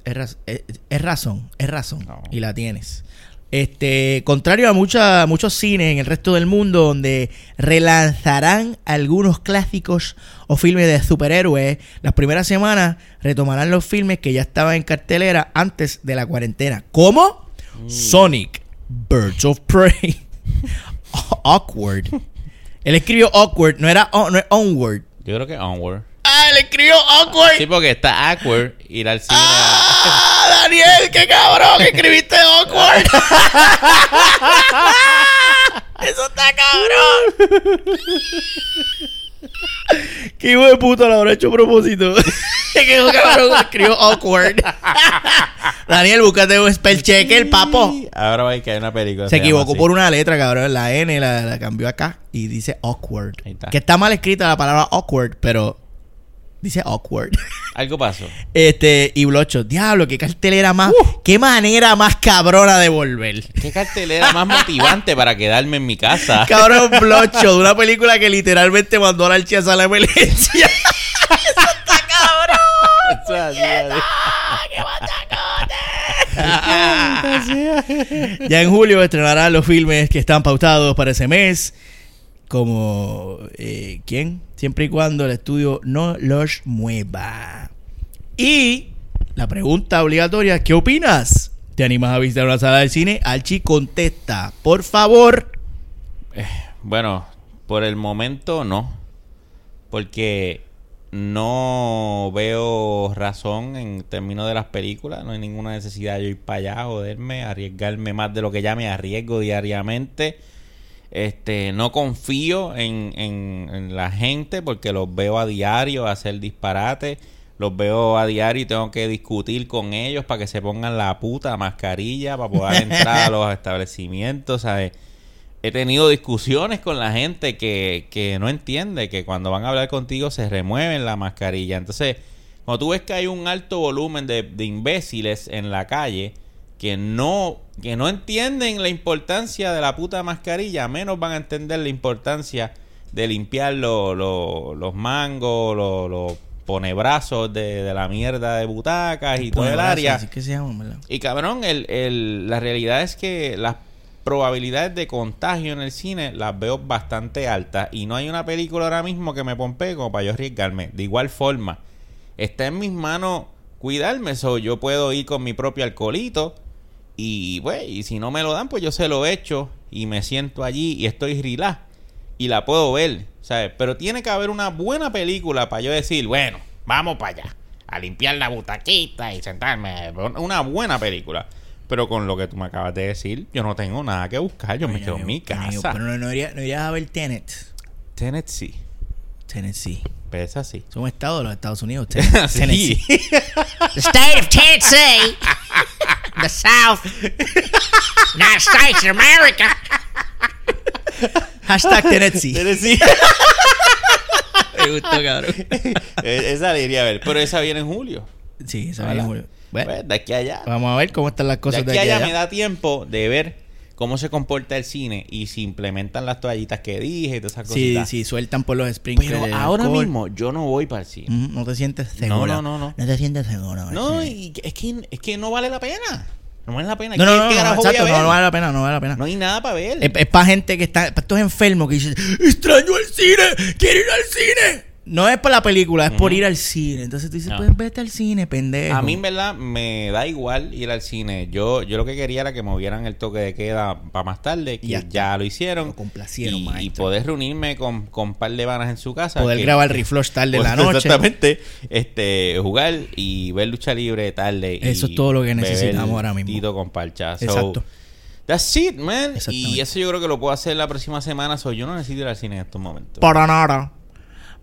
S1: Es, raz- es- es razón, es razón.
S2: No.
S1: Y la tienes. Este, contrario a mucha- muchos cines en el resto del mundo donde relanzarán algunos clásicos o filmes de superhéroes, las primeras semanas retomarán los filmes que ya estaban en cartelera antes de la cuarentena. ¿Cómo?
S2: Mm.
S1: Sonic, Birds of Prey, Awkward. Él escribió Awkward, no era on- no es Onward.
S2: Yo creo que Onward.
S1: Ah, él escribió Awkward.
S2: Sí, porque está awkward ir al cine.
S1: ¡Ah, Daniel! ¡Qué cabrón! Escribiste awkward. Eso está cabrón. Qué hijo de puta lo habrá hecho a propósito. Qué hijo de cabrón escribió awkward. Daniel, búscate un spell checker, papo.
S2: Ahora va a caer una película.
S1: Se equivocó por una letra, cabrón. La N la, la cambió acá y dice awkward.
S2: Ahí está.
S1: Que está mal escrita la palabra awkward, pero Dice awkward.
S2: Algo pasó.
S1: Este, y Blocho, diablo, qué cartelera más, qué manera más cabrona de volver.
S2: ¿Qué cartelera más motivante para quedarme en mi casa?
S1: Cabrón Blocho, de una película que literalmente mandó a la archia a la emergencia.
S2: Eso es así, así.
S1: ya en julio estrenarán los filmes que están pautados para ese mes. Como, eh, ¿quién? Siempre y cuando el estudio no los mueva. Y la pregunta obligatoria, ¿qué opinas? ¿Te animas a visitar una sala de cine? Alchi contesta, por favor.
S2: Bueno, por el momento no. Porque no veo razón en términos de las películas. No hay ninguna necesidad de ir para allá, joderme, arriesgarme más de lo que ya me arriesgo diariamente. Este, no confío en, en, en la gente porque los veo a diario hacer disparate. Los veo a diario y tengo que discutir con ellos para que se pongan la puta mascarilla para poder entrar a los establecimientos, ¿sabes? he tenido discusiones con la gente que, que no entiende que cuando van a hablar contigo se remueven la mascarilla. Entonces, cuando tú ves que hay un alto volumen de, de imbéciles en la calle que no, que no entienden la importancia de la puta mascarilla, menos van a entender la importancia de limpiar lo- lo- los mangos, los los ponebrazos de, de la mierda de butacas y todo el área.
S1: Así que se llama, ¿verdad?
S2: Y cabrón, el, el- la realidad es que las probabilidades de contagio en el cine las veo bastante altas y no hay una película ahora mismo que me pompee como para yo arriesgarme. De igual forma, está en mis manos cuidarme, so yo puedo ir con mi propio alcoholito y, pues, y si no me lo dan, pues yo se lo echo y me siento allí y estoy relax y la puedo ver, ¿sabes? Pero tiene que haber una buena película para yo decir, bueno, vamos para allá, a limpiar la butaquita y sentarme. Una buena película. Pero con lo que tú me acabas de decir, yo no tengo nada que buscar, yo me quedo en mi casa.
S1: Pero no, no, iría- no irías a ver Tenet.
S2: Tennessee,
S1: Tennessee.
S2: pesa así.
S1: Es un estado de los Estados Unidos.
S2: Sí.
S1: Tennessee.
S3: The state of Tennessee, the South, United States of America.
S1: Hashtag Tennessee.
S2: Tennessee.
S1: Me gustó, cabrón.
S2: Eh, esa la iría a ver, pero esa viene en julio.
S1: Sí, eso
S2: ¿Verdad?
S1: es Julio. Bueno,
S2: Pues, de aquí a allá.
S1: vamos a ver cómo están las
S2: De
S1: cosas
S2: aquí
S1: de
S2: a
S1: aquí
S2: allá me da tiempo de ver cómo se comporta el cine y si implementan las toallitas que dije y todas esas
S1: Sí,
S2: cositas.
S1: sí, sueltan por los sprinklers.
S2: Pero ahora
S1: alcohol.
S2: mismo yo no voy para el cine.
S1: No te sientes seguro.
S2: No, no, no, no.
S1: No te sientes seguro.
S2: No,
S1: sí.
S2: y es que, es que no vale la pena. No vale la pena.
S1: No,
S2: ¿Qué-
S1: no, no, no, exacto, no vale la pena, no vale la pena.
S2: No hay nada para ver.
S1: Es, para gente que está, para estos enfermos que dicen, extraño el cine, quiero ir al cine. No es por la película, es por ir al cine. Entonces tú dices,
S2: No.
S1: pues vete al cine, pendejo.
S2: A mí, en verdad, me da igual ir al cine. Yo yo lo que quería era que movieran el toque de queda para más tarde, que
S1: Y ya
S2: lo hicieron.
S1: Lo complacieron,
S2: y, y poder reunirme con, con un par de vanas en su casa.
S1: Poder
S2: que-
S1: grabar reflush tarde en la
S2: Pues,
S1: noche.
S2: Exactamente. Este, jugar y ver lucha libre tarde. y
S1: Eso es todo lo que necesitamos ahora mismo.
S2: Tito con parcha. So,
S1: Exacto.
S2: That's it, man. Y eso yo creo que lo puedo hacer la próxima semana. So, yo no necesito ir al cine en estos momentos.
S1: Para nada.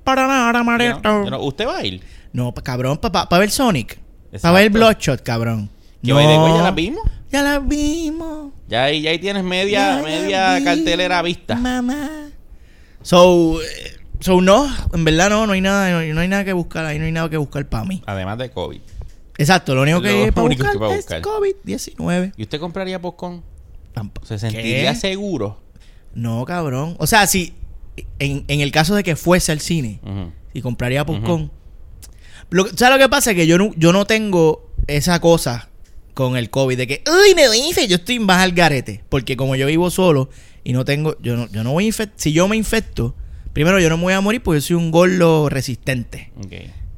S1: Para nada,
S2: Yo
S1: Marito.
S2: no- ¿Usted va a ir?
S1: No, pa- cabrón, para ver Sonic. Para ver Bloodshot, cabrón.
S2: ¿Que
S1: no.
S2: ya la vimos?
S1: Ya la vimos.
S2: Ya ahí, ya ahí tienes media,
S1: Ya
S2: media
S1: vi,
S2: cartelera vista.
S1: Mamá. So, eh, so no, en verdad no, no hay nada, no, no hay nada que buscar, ahí no hay nada que buscar para mí.
S2: Además de COVID.
S1: Exacto, lo único
S2: Lo
S1: que hay para buscar, es
S2: buscar.
S1: COVID-19.
S2: ¿Y usted compraría popcorn?
S1: Tampoco.
S2: ¿Se sentiría
S1: ¿Qué?
S2: seguro?
S1: No, cabrón. O sea, si en, en el caso de que fuese al cine y compraría popcorn. Lo, ¿Sabes lo que pasa? Que yo no, yo no tengo esa cosa con el COVID de que, uy, me dice, yo estoy más al garete. Porque como yo vivo solo y no tengo, yo no, yo no voy a infectar, si yo me infecto, primero yo no me voy a morir porque yo soy un gordo resistente.
S2: Ok.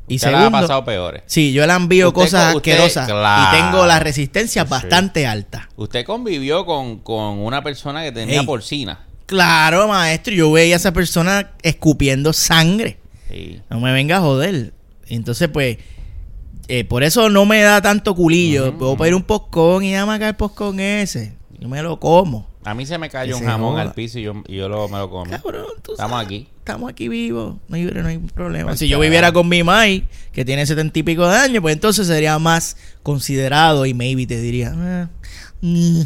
S1: Y
S2: la
S1: segundo-
S2: ha pasado peores.
S1: Sí, yo le envío
S2: Usted
S1: cosas
S2: co- usted-
S1: asquerosas
S2: claro.
S1: y tengo la resistencia
S2: Sí.
S1: bastante alta.
S2: Usted convivió con, con una persona que tenía
S1: Ey.
S2: porcina.
S1: Claro, maestro, yo veía a esa persona escupiendo sangre.
S2: Sí.
S1: No me venga a joder. Entonces, pues, eh, por eso no me da tanto culillo.
S2: Ujú,
S1: Puedo
S2: ujú.
S1: pedir un postcón y nada más cae el postcón ese. Yo me lo como.
S2: A mí se me cayó un jamón
S1: joda.
S2: al piso y yo, y yo lo, me lo comí.
S1: Cabrón, tú
S2: Estamos
S1: sabes.
S2: aquí.
S1: Estamos aquí vivos. No hay, no hay problema.
S2: Pues
S1: si yo viviera con mi Mai, que tiene setenta y pico de años, pues entonces sería más considerado y maybe te diría. "Ah, mm".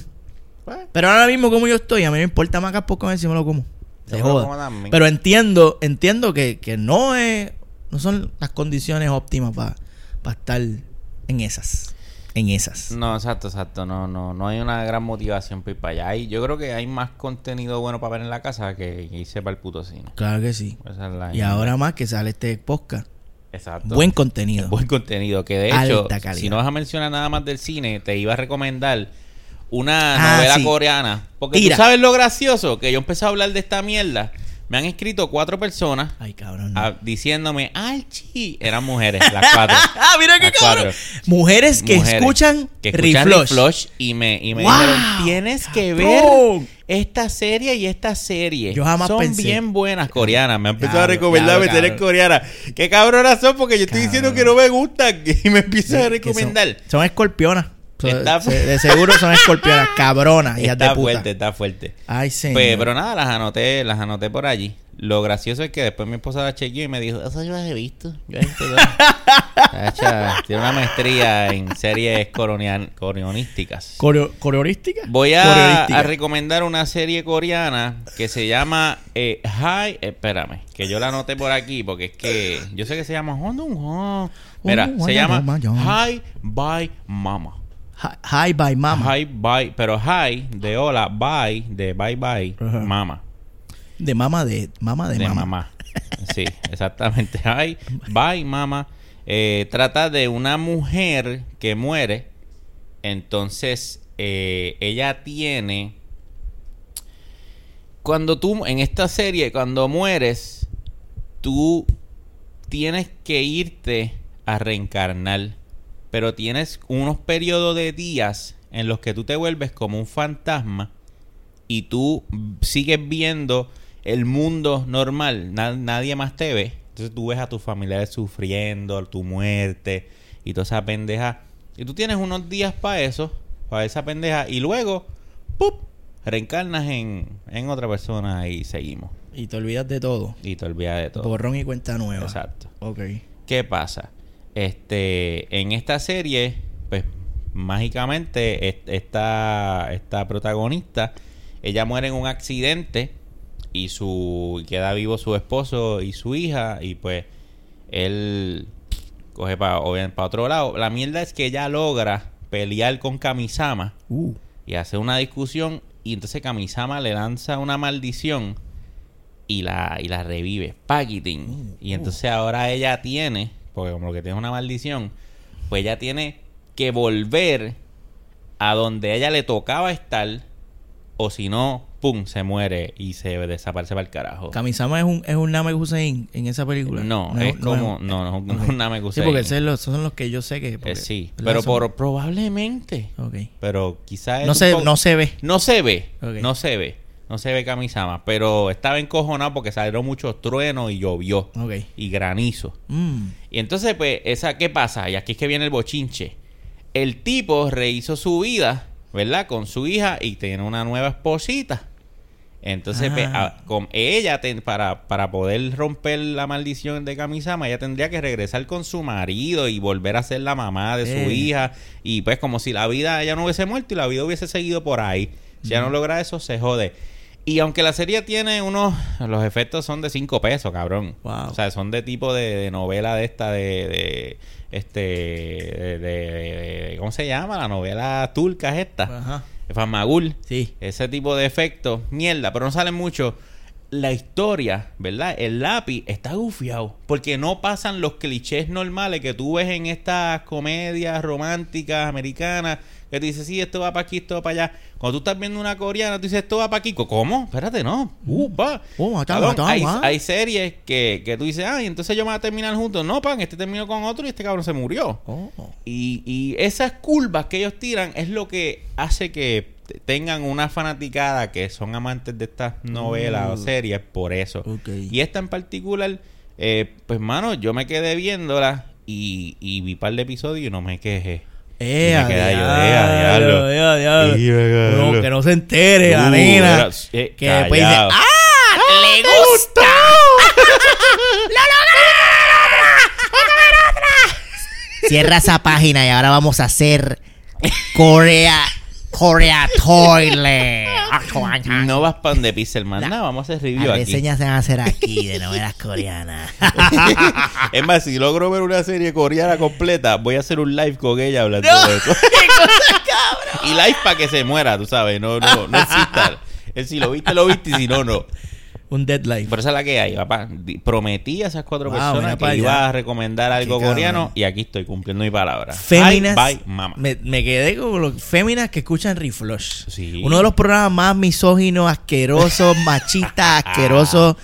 S2: Pues,
S1: Pero ahora mismo como yo estoy, a mí me importa más que el postcón si me lo como. Se
S2: Yo me lo
S1: joda.
S2: como también.
S1: Pero entiendo, entiendo que, que no es, no son las condiciones óptimas para estar en esas. En esas.
S2: No, exacto, exacto. No, no, no hay una gran motivación para ir para allá. Hay- yo creo que hay más contenido bueno para ver en la casa que irse para el puto cine.
S1: Claro que sí.
S2: Esa es la-
S1: Y ahora más que sale este podcast.
S2: Exacto.
S1: Buen contenido.
S2: Buen contenido. Que de hecho,
S1: Alta calidad.
S2: si no vas a mencionar nada más del cine, te iba a recomendar una
S1: Ah,
S2: novela
S1: sí.
S2: coreana. Porque
S1: Tira.
S2: tú sabes lo gracioso, que yo empecé a hablar de esta mierda. Me han escrito cuatro personas
S1: Ay, cabrón.
S2: ah, diciéndome, Archie. Eran mujeres, las cuatro.
S1: Ah, mira qué cabrón. Mujeres que
S2: Mujeres
S1: escuchan
S2: que escuchan
S1: Reflush.
S2: Reflush y me, y me
S1: ¡Wow!
S2: dijeron, tienes que ver esta serie y esta serie.
S1: Yo jamás
S2: son
S1: pensé.
S2: bien buenas coreanas. Me han empezado a recomendar
S1: cabrón.
S2: coreanas. Qué cabronas son porque yo estoy diciendo que no me gustan y me empiezan a recomendar.
S1: Son, son escorpionas. So-
S2: Está
S1: se- de seguro son escorpionas. Cabronas. Hijas de
S2: Está
S1: puta.
S2: fuerte, está fuerte.
S1: Ay, señor.
S2: Pues, pero nada, las anoté, las anoté por allí. Lo gracioso es que después mi esposa la chequeó y me dijo, eso yo las he visto. Yo he visto todas". Hacha, Tiene una maestría en series coronian- coreonísticas.
S1: Coreo- ¿Coreorística?
S2: Voy a, recomendar una serie coreana que se llama eh, Hi. Espérame, que yo la anoté por aquí porque es que yo sé que se llama. Mira, se llama
S1: vaya.
S2: Hi Bye Mama.
S1: Hi, bye, mama.
S2: Hi Bye, pero Hi de hola, Bye de Bye Bye. Mama.
S1: De mama de mama de,
S2: De
S1: mama.
S2: mamá. Sí, exactamente. Hi Bye Mama. Eh, trata de una mujer que muere. Entonces, eh, ella tiene cuando tú, en esta serie, cuando mueres, tú tienes que irte a reencarnar. Pero tienes unos periodos de días en los que tú te vuelves como un fantasma y tú sigues viendo el mundo normal. Na- nadie más te ve. Entonces tú ves a tus familiares sufriendo, tu muerte y toda esa pendeja. Y tú tienes unos días para eso, para esa pendeja. Y luego, ¡pup! Reencarnas en, en otra persona y seguimos.
S1: Y te olvidas de todo.
S2: Y te olvidas de todo.
S1: Borrón y cuenta nueva.
S2: Exacto.
S1: Ok.
S2: ¿Qué pasa? Este, en esta serie, pues mágicamente est- esta, esta protagonista, ella muere en un accidente y su queda vivo su esposo y su hija y pues él coge para otro lado. La mierda es que ella logra pelear con Kamisama
S1: Uh.
S2: y hace una discusión y entonces Kamisama le lanza una maldición y la, y la revive. Packaging. Y entonces ahora ella tiene, porque como lo que tiene una maldición, pues ella tiene que volver a donde ella le tocaba estar o si no, pum, se muere y se desaparece para el carajo.
S1: Kamisama es un, es un Namek Hussein en esa película.
S2: No, es como, no, no, no,
S1: Ok.
S2: un Namek
S1: Sí,
S2: Hussein.
S1: porque esos son los- esos son los que yo sé que. porque-
S2: Eh, sí, pero
S1: Son-
S2: por probablemente,
S1: Ok.
S2: pero quizás
S1: No se, no se ve.
S2: No se ve, no se ve, no se ve Kamisama, pero estaba encojonado porque salieron muchos truenos y llovió y granizo.
S1: Mm.
S2: Y entonces, pues, esa, ¿qué pasa? Y aquí es que viene el bochinche. El tipo rehizo su vida, ¿verdad? Con su hija y tiene una nueva esposita. Entonces, pues,
S1: Ah.
S2: a- con ella, ten- para, para poder romper la maldición de Kamisama, ella tendría que regresar con su marido y volver a ser la mamá de su
S1: Eh.
S2: hija. Y pues, como si la vida ella no hubiese muerto y la vida hubiese seguido por ahí. Si ella no logra eso, se jode. Y aunque la serie tiene unos. Los efectos son de 5 pesos, cabrón.
S1: Wow.
S2: O sea, son de tipo de, de novela de esta, de. de este. De, ¿Cómo se llama? La novela turca es esta.
S1: Ajá.
S2: Famagul.
S1: Sí.
S2: Ese tipo de efectos, mierda, pero no salen mucho. La historia, ¿verdad? El lápiz está gufiado. Porque no pasan los clichés normales que tú ves en estas comedias románticas americanas. Que tú dices, sí, esto va para aquí, esto va para allá. Cuando tú estás viendo una coreana, tú dices, esto va para aquí. ¿Cómo? Espérate, no. Uh, pa.
S1: Oh,
S2: hay, hay series que, que tú dices, ah, y entonces yo me voy a terminar juntos. No, pan, este terminó con otro y este cabrón se murió.
S1: Oh.
S2: Y, y esas curvas que ellos tiran es lo que hace que tengan una fanaticada que son amantes de estas novelas o series por eso.
S1: Mm.
S2: Y esta en particular, eh, pues mano, yo me quedé viéndola y, y vi par de episodios y no me quejé.
S1: Eh,
S2: me
S1: a
S2: quedé yo,
S1: diablo,
S2: eh, diablo.
S1: No,
S2: diablo.
S1: que no se entere la
S2: Uh,
S1: nena.
S2: era- eh,
S1: que después dice,
S2: callado.
S1: ¡ah! ¡Le gusta!
S3: Cierra esa página y ahora vamos a hacer Corea
S1: Korea Toilet.
S2: No vas para donde Pixelman. No, vamos a hacer review
S1: Las
S2: aquí.
S1: reseñas se van a hacer aquí de novelas coreanas.
S2: es más, si logro ver una serie coreana completa, voy a hacer un live con ella hablando
S1: No,
S2: de eso. y live para que se muera, tú sabes. No, no, no exista. Es si lo viste, lo viste. Y si no, no.
S1: Un deadline.
S2: Por eso es la que hay, papá. Prometí a esas cuatro
S1: Wow,
S2: personas que iba a recomendar algo coreano y aquí estoy cumpliendo mi palabra.
S1: Féminas.
S2: Bye, bye, mama.
S1: Me, me quedé con los féminas que escuchan Reflush.
S2: Sí.
S1: Uno de los programas más misóginos, asquerosos, machistas, asquerosos,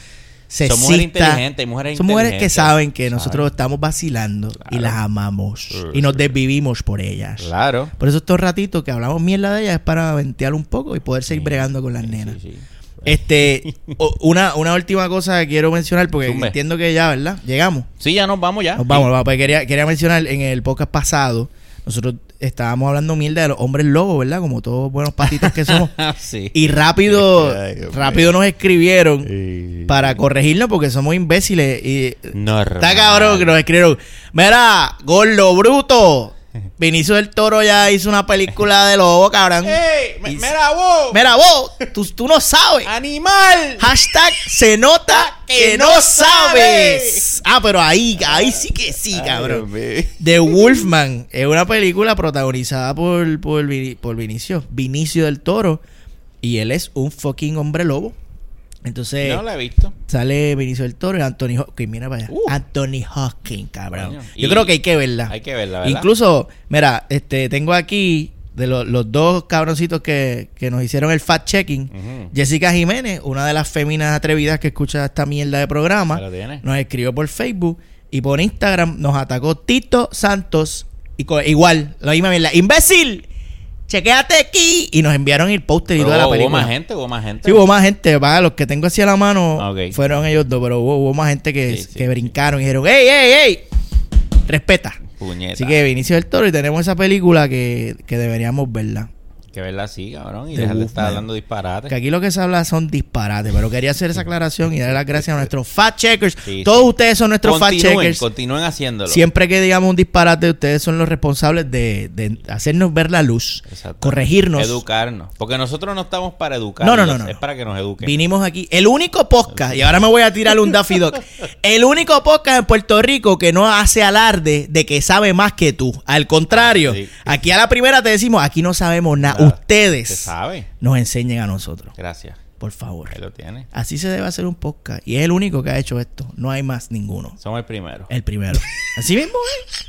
S1: sexistas.
S2: Son mujeres inteligentes, mujeres
S1: Son mujeres que
S2: inteligentes.
S1: saben que
S2: Saben.
S1: nosotros estamos vacilando y las amamos. Y nos desvivimos por ellas.
S2: Claro.
S1: Por eso estos ratitos que hablamos mierda de ellas es para ventear un poco y poder seguir
S2: Sí,
S1: bregando con las
S2: sí,
S1: nenas.
S2: sí.
S1: Este, una, una última cosa que quiero mencionar, porque
S2: Zumbe.
S1: entiendo que ya, ¿verdad? Llegamos.
S2: Sí, ya nos vamos ya.
S1: Nos vamos, vamos, pues quería, quería mencionar en el podcast pasado, nosotros estábamos hablando mierda de los hombres lobos, ¿verdad? Como todos buenos patitos que somos.
S2: sí.
S1: Y rápido,
S2: Ay,
S1: rápido nos escribieron
S2: Sí.
S1: para corregirnos porque somos imbéciles. Y
S2: Normal.
S1: está cabrón que nos escribieron. Mira, gordo bruto. Vinicio del Toro ya hizo una película de lobo, cabrón.
S2: ¡Ey!
S1: Y-
S2: ¡Mira vos!
S1: Mira vos, tú, tú no sabes.
S2: ¡Animal!
S1: Hashtag se nota que no sabes. Ah, pero ahí, ahí sí que sí, cabrón. The Wolfman es una película protagonizada por, por, por Vinicio, Vinicio del Toro. Y él es un fucking hombre lobo. Entonces
S2: No la he visto.
S1: sale Vinicio del Toro y Anthony Hopkins. Mira para allá.
S2: Uh.
S1: Anthony Hopkins, cabrón.
S2: Coño.
S1: Yo
S2: Y-
S1: creo que hay que verla.
S2: Hay que verla, ¿verdad?
S1: Incluso, mira, este, tengo aquí de lo- los dos cabroncitos que, que nos hicieron el fact-checking.
S2: Ujú.
S1: Jessica Jiménez, una de las féminas atrevidas que escucha esta mierda de programa, nos escribió por Facebook y por Instagram nos atacó Tito Santos. Y igual, la misma mierda. ¡Imbécil! ¡Chequéate aquí! Y nos enviaron el póster y toda la
S2: hubo, hubo
S1: película.
S2: más gente, hubo más gente.
S1: Sí, hubo más gente. Para los que tengo así a la mano
S2: Ah,
S1: fueron ellos dos, pero hubo, hubo más gente que,
S2: Sí, sí,
S1: que brincaron y dijeron: ¡Ey, ey, ey! Respeta.
S2: Puñeta.
S1: Así que Vinicio del Toro y tenemos esa película que, que deberíamos verla.
S2: Que verla así, cabrón. Y dejar de estar hablando disparates.
S1: Que aquí lo que se habla son disparates, pero quería hacer esa aclaración y darle las gracias a nuestros fact checkers.
S2: Sí,
S1: Todos
S2: sí.
S1: ustedes son nuestros fact checkers.
S2: continúen haciéndolo.
S1: Siempre que digamos un disparate, ustedes son los responsables de, de hacernos ver la luz,
S2: Exacto.
S1: corregirnos.
S2: Educarnos. Porque nosotros no estamos para educar.
S1: No, no, no, no,
S2: Es para que nos eduquen.
S1: Vinimos aquí. El único podcast, y ahora me voy a tirar un Daffy Duck. El único podcast en Puerto Rico que no hace alarde de que sabe más que tú. Al contrario,
S2: Ah, sí.
S1: aquí a la primera te decimos, aquí no sabemos nada. Ustedes
S2: sabe.
S1: nos enseñen a nosotros,
S2: Gracias.
S1: por favor.
S2: Ahí lo tiene.
S1: Así se debe hacer un podcast. Y es el único que ha hecho esto. No hay más ninguno.
S2: Somos el primero.
S1: El primero. Así mismo es.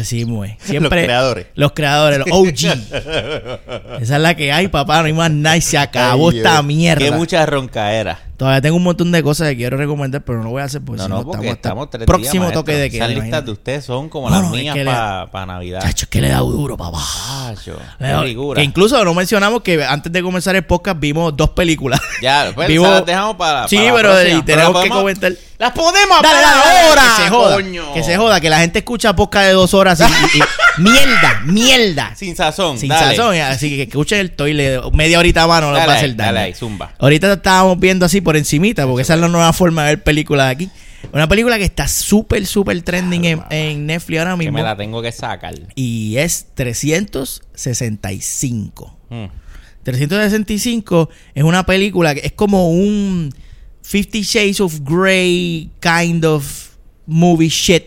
S1: Así mismo es. Siempre,
S2: Los creadores.
S1: Los creadores, los OG. Esa es la que hay, papá. No hay más nada. y Se acabó
S2: Ay,
S1: esta
S2: Dios.
S1: mierda.
S2: Qué mucha roncaera.
S1: Todavía tengo un montón de cosas que quiero recomendar, pero no lo voy a hacer porque
S2: No,
S1: si
S2: no,
S1: no
S2: porque
S1: hasta
S2: estamos tres
S1: próximo
S2: días,
S1: toque de queda.
S2: Esas listas de ustedes son como las
S1: es
S2: mías
S1: que le-
S2: para Navidad.
S1: Chacho, es que le da duro, papá.
S2: Chacho,
S1: Le. Que incluso no mencionamos que antes de comenzar el podcast vimos dos películas.
S2: Ya, pues las dejamos para.
S1: Sí,
S2: para la
S1: pero tenemos que comentar.
S2: Las podemos
S1: Dale,
S2: para
S1: dale, dale,
S2: ahora.
S1: que se joda.
S2: coño.
S1: Que se joda, que la gente escucha podcast de dos horas y, y- y- mierda, mierda.
S2: Sin sazón.
S1: Sin
S2: dale.
S1: sazón, así que escuchen el toile media horita más no les va a hacer daño.
S2: dale ahí, zumba.
S1: Ahorita estábamos viendo así por encimita, porque esa es la nueva forma de ver películas aquí. Una película que está súper, súper trending en, en Netflix ahora
S2: Que
S1: mismo.
S2: me la tengo que sacar.
S1: Y es 365.
S2: Mm.
S1: 365 es una película que es como un Fifty Shades of Grey kind of movie shit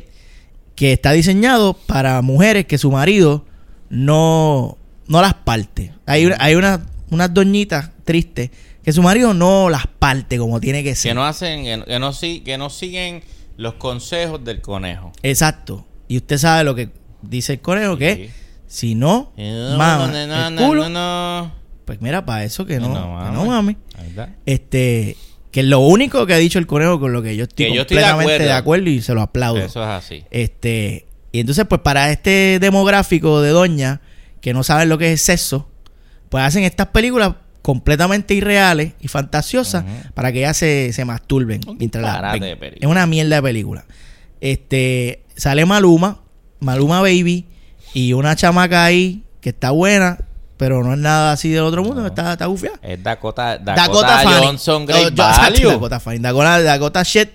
S1: que está diseñado para mujeres que su marido no, no las parte. Hay, una- hay una- unas doñitas tristes que su marido no las parte como tiene que ser.
S2: Que no hacen, que no, que no que no siguen los consejos del conejo.
S1: Exacto. Y usted sabe lo que dice el conejo, que
S2: Sí.
S1: si no,
S2: No,
S1: mama
S2: no, no,
S1: el
S2: no,
S1: culo, pues mira, para eso que no,
S2: No, mami.
S1: mami. Este, que lo único que ha dicho el conejo con lo que yo estoy
S2: Que yo estoy de
S1: completamente de
S2: acuerdo.
S1: y se lo aplaudo.
S2: Eso es así.
S1: Este, y entonces, pues para este demográfico de doña que no saben lo que es sexo, pues hacen estas películas completamente irreales y fantasiosas para que ellas se, se masturben
S2: Un
S1: mientras
S2: de película.
S1: Es una mierda de película. Este, sale Maluma, Maluma Baby y una chamaca ahí que está buena, pero no es nada así del otro mundo,
S2: No.
S1: está, está gufiada.
S2: Es Dakota, Dakota,
S1: Dakota.
S2: Johnson,
S1: Oh,
S2: Great
S1: yo-
S2: Value.
S1: Dakota Fanning. Dakota, Dakota shit.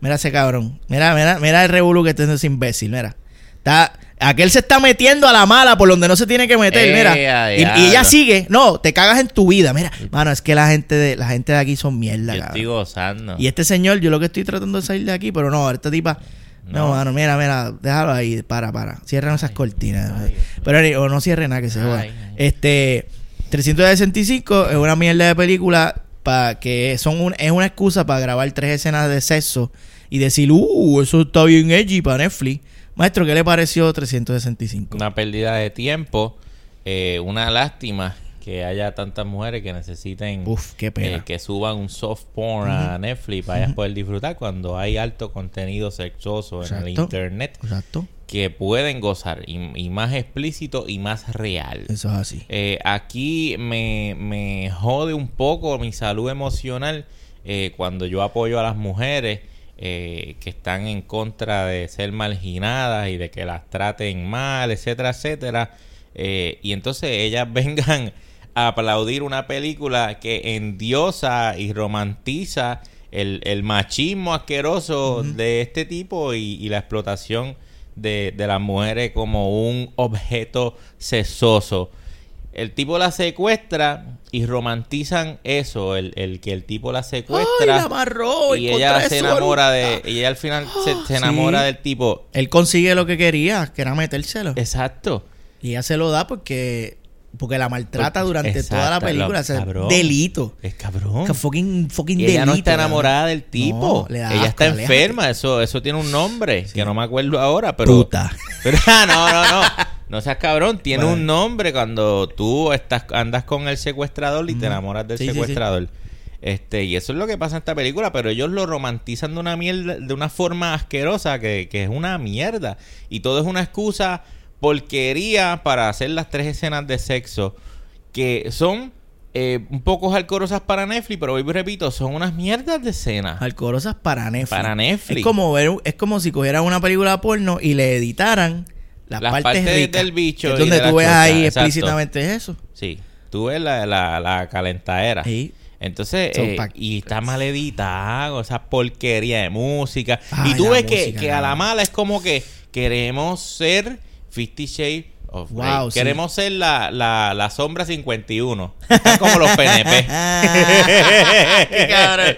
S1: Mira ese cabrón. Mira, mira, mira el revolú que está haciendo ese imbécil. Mira. Está, Aquel se está metiendo a la mala por donde no se tiene que meter,
S2: Eh,
S1: mira.
S2: a
S1: Y, y ella sigue. No, te cagas en tu vida. Mira, mano, es que la gente de, la gente de aquí son mierda,
S2: Yo
S1: cabrón.
S2: estoy gozando.
S1: Y este señor, yo lo que estoy tratando de salir de aquí, pero no, esta tipa. No,
S2: No.
S1: mano, mira, mira, déjalo ahí, para, para. Cierran esas cortinas. pero o no cierre nada, que se joda. Este, 365 es una mierda de película para que son un- es una excusa para grabar tres escenas de sexo y decir, uh, eso está bien edgy para Netflix. Maestro, ¿qué le pareció 365?
S2: Una pérdida de tiempo. eh, una lástima que haya tantas mujeres que necesiten
S1: Uf, qué pena.
S2: eh, que suban un soft porn a Netflix para ellas poder disfrutar cuando hay alto contenido sexoso en el internet
S1: Exacto.
S2: que pueden gozar y, y más explícito y más real.
S1: Eso es así.
S2: Eh, aquí me, me jode un poco mi salud emocional eh, cuando yo apoyo a las mujeres eh, que están en contra de ser marginadas y de que las traten mal, etcétera, etcétera. Y entonces ellas vengan aplaudir una película que endiosa y romantiza el, el machismo asqueroso de este tipo y, y la explotación de, de las mujeres como un objeto sexoso. El tipo la secuestra y romantizan eso, el, el que el tipo la secuestra
S1: Ay, la amarró,
S2: y ella se enamora de, y ella al final se, se
S1: Sí.
S2: enamora del tipo.
S1: Él consigue lo que quería, que era metérselo.
S2: Exacto.
S1: Y ella se lo da porque porque la maltrata
S2: Porque-
S1: durante toda la
S2: lo-
S1: película. O sea,
S2: cabrón.
S1: delito.
S2: Es cabrón.
S1: Que fucking, fucking
S2: Y
S1: delito.
S2: ella no está
S1: cabrón.
S2: enamorada del tipo.
S1: No,
S2: ella
S1: asco,
S2: está
S1: aléjate.
S2: enferma. Eso, eso tiene un nombre que no me acuerdo ahora, pero.
S1: Puta.
S2: Pero, ah, no, no, no. No seas cabrón. Tiene un nombre cuando tú estás, andas con el secuestrador y te enamoras del
S1: Sí, sí, sí.
S2: secuestrador. Este, y eso es lo que pasa en esta película, pero ellos lo romantizan de una mierda, de una forma asquerosa que, que es una mierda. Y todo es una excusa porquería para hacer las tres escenas de sexo que son eh, un poco alcorosas para Netflix, pero hoy repito, son unas mierdas de escenas.
S1: Alcorosas para Netflix.
S2: Para Netflix.
S1: Es como ver, es como si cogieran una película porno y le editaran las,
S2: Las
S1: partes,
S2: partes
S1: ricas,
S2: del bicho
S1: que es donde tú ves ahí
S2: exacto.
S1: explícitamente eso.
S2: Sí, tú ves la, la, la calentadera.
S1: Sí.
S2: Entonces, eh, y está mal editado, esa porquería de música.
S1: Ay,
S2: y tú ves que,
S1: música,
S2: que a la mala es como que queremos ser Fifty Shades of Grey.
S1: Wow, sí.
S2: Queremos ser la, la, la sombra 51. Están como los PNP.
S1: Qué cabrón.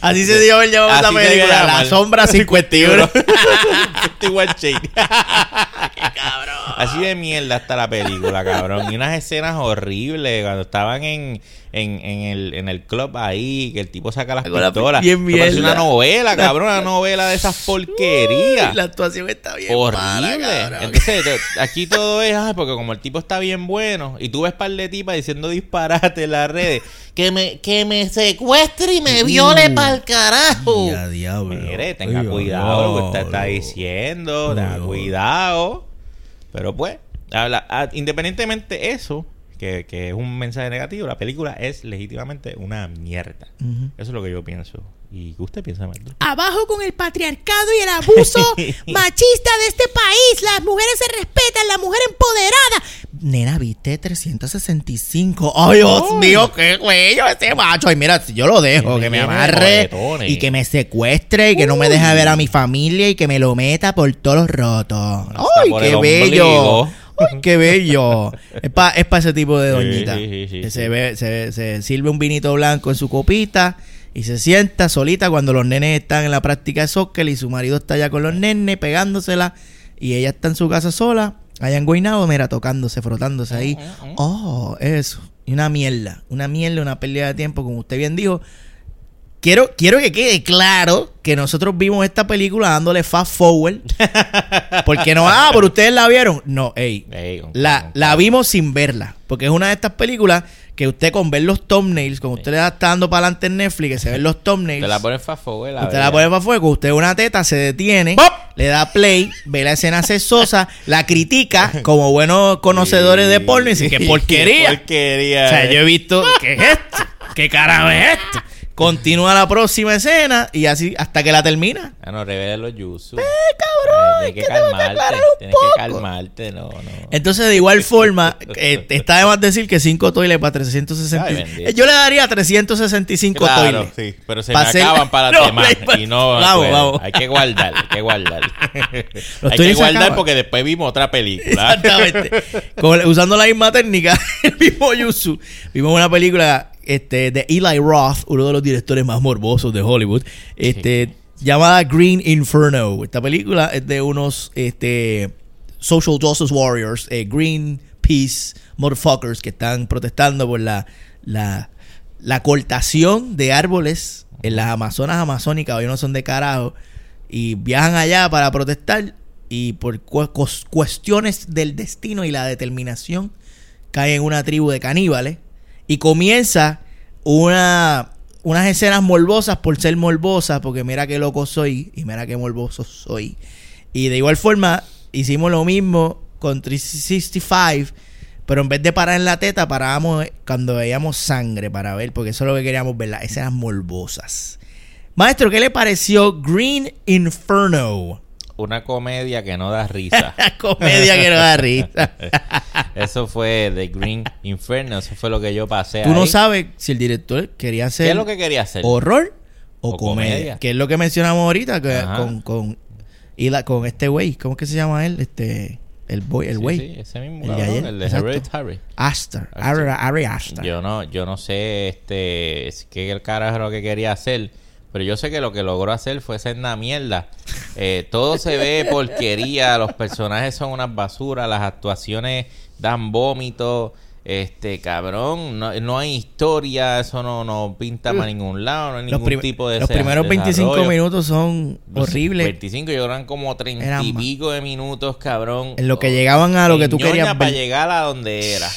S1: Así se dio el llamado
S2: se debe
S1: película, La. Sombra 51.
S2: 51 Shades. Así de mierda está la película, cabrón. Y unas escenas horribles cuando estaban en, en, en, el, en el club ahí, que el tipo saca las
S1: la-
S2: pistolas.
S1: bien mierda.
S2: una novela, cabrón, una novela de esas porquerías.
S1: La actuación está bien
S2: Horrible.
S1: mala, cabrón.
S2: Entonces, to- aquí todo es, ay, porque como el tipo está bien bueno, y tú ves par de tipas diciendo disparate en las redes,
S3: Que me, que me secuestre y me viole pa'l carajo.
S1: Ya, diablo.
S2: mire, tenga cuidado lo que usted está diciendo, tenga cuidado. Pero pues, habla- ah, independientemente de eso, que, que es un mensaje negativo, la película es legítimamente una mierda. Eso es lo que yo pienso. ¿Y qué usted piensa?
S4: Abajo con el patriarcado y el abuso machista de este país. Las mujeres se respetan, la mujer empoderada.
S1: Nena, viste 365. Ay, Dios mío, qué cuello ese macho. Ay, mira, si yo lo dejo,
S2: Que
S1: que me amarre y que me secuestre y que no me deje ver a mi familia y que me lo meta por todos los rotos. Ay, qué
S2: el
S1: bello. Ay, qué bello. Es para ese tipo de doñita.
S2: Sí, sí, sí,
S1: Que
S2: sí.
S1: se, ve, se, se sirve un vinito blanco en su copita y se sienta solita cuando los nenes están en la práctica de soccer y su marido está allá con los nenes pegándosela y ella está en su casa sola, allá en Guaynabo, mira, tocándose, frotándose ahí. Oh, eso. Y una mierda, una mierda, una pérdida de tiempo, como usted bien dijo. Quiero, quiero que quede claro que nosotros vimos esta película dándole fast forward. Porque no, ah, pero ustedes la vieron. No, ey. La, la vimos sin verla. Porque es una de estas películas que usted con ver los thumbnails, como usted le está dando para adelante en Netflix, que se ven los thumbnails.
S2: Te la pones fast forward,
S1: Usted la pone para fuego, usted una teta, se detiene, le da play, ve la escena sexosa, la critica como buenos conocedores de porno y dice, ¡qué porquería!
S2: Qué porquería.
S1: O sea, yo he visto, ¿qué es esto? ¿Qué carajo es esto? Continúa la próxima escena y así hasta que la termina.
S2: Ah, no, revela los yuzu. ¡Eh, cabrón! tienes que calmarte.
S1: aclarar un
S2: Tienes que
S1: poco.
S2: calmarte, no, no.
S1: Entonces, de igual forma, eh, está de más decir que 5 toiles para 360.
S2: Ay, bendito.
S1: Eh, yo le daría 365
S2: Claro,
S1: toiles.
S2: sí, pero se
S1: Pa'
S2: me
S1: hacer-
S2: acaban para
S1: No, pa-
S2: y no
S1: vamos,
S2: puedo.
S1: vamos.
S2: hay que guardar, hay que guardar. Hay que guardar porque después vimos otra película.
S1: Exactamente. Con- usando la misma técnica, el mismo Yusu. Vimos una película este, de Eli Roth, uno de los directores más morbosos de Hollywood, este, llamada Green Inferno. Esta película es de unos este, social justice warriors, eh, Green Peace motherfuckers que están protestando por la, la, la cortación de árboles en las Amazonas amazónicas. Hoy no son de carajo. Y viajan allá para protestar y por cu- cuestiones del destino y la determinación cae en una tribu de caníbales y comienza una unas escenas morbosas por ser morbosas porque mira qué loco soy y mira qué morboso soy y de igual forma hicimos lo mismo con 365 pero en vez de parar en la teta parábamos cuando veíamos sangre para ver porque eso es lo que queríamos ver las escenas morbosas maestro ¿qué le pareció Green Inferno?
S2: Una comedia que no da risa.
S1: comedia que no da risa
S2: Eso fue The Green Inferno, eso fue lo que yo pasé
S1: Tú no sabes si el director quería hacer
S2: ¿Qué es lo que quería hacer?
S1: horror o,
S2: O
S1: comedia.
S2: comedia.
S1: Que es lo que mencionamos ahorita que con, con, y la- con este güey. ¿Cómo que se llama él? Este, el boy, el
S2: Sí,
S1: güey.
S2: sí, ese mismo
S1: El de
S2: cabrón,
S1: ayer,
S2: el de. Hereditary.
S1: Ari, Aster.
S2: Yo no, yo no sé este es- qué el carajo lo que quería hacer, pero yo sé que lo que logró hacer fue ser una mierda. Eh, todo se ve porquería, los personajes son unas basuras, las actuaciones dan vómito. Este cabrón, no, no hay historia, eso no, no pinta para ningún lado, no hay ningún tipo de
S1: los primeros 25
S2: desarrollo.
S1: minutos son horribles.
S2: 25 lloran como 30
S1: Eran
S2: y
S1: más.
S2: pico de minutos, cabrón.
S1: En lo que llegaban a lo que tú querías
S2: para
S1: ver.
S2: llegar a donde era.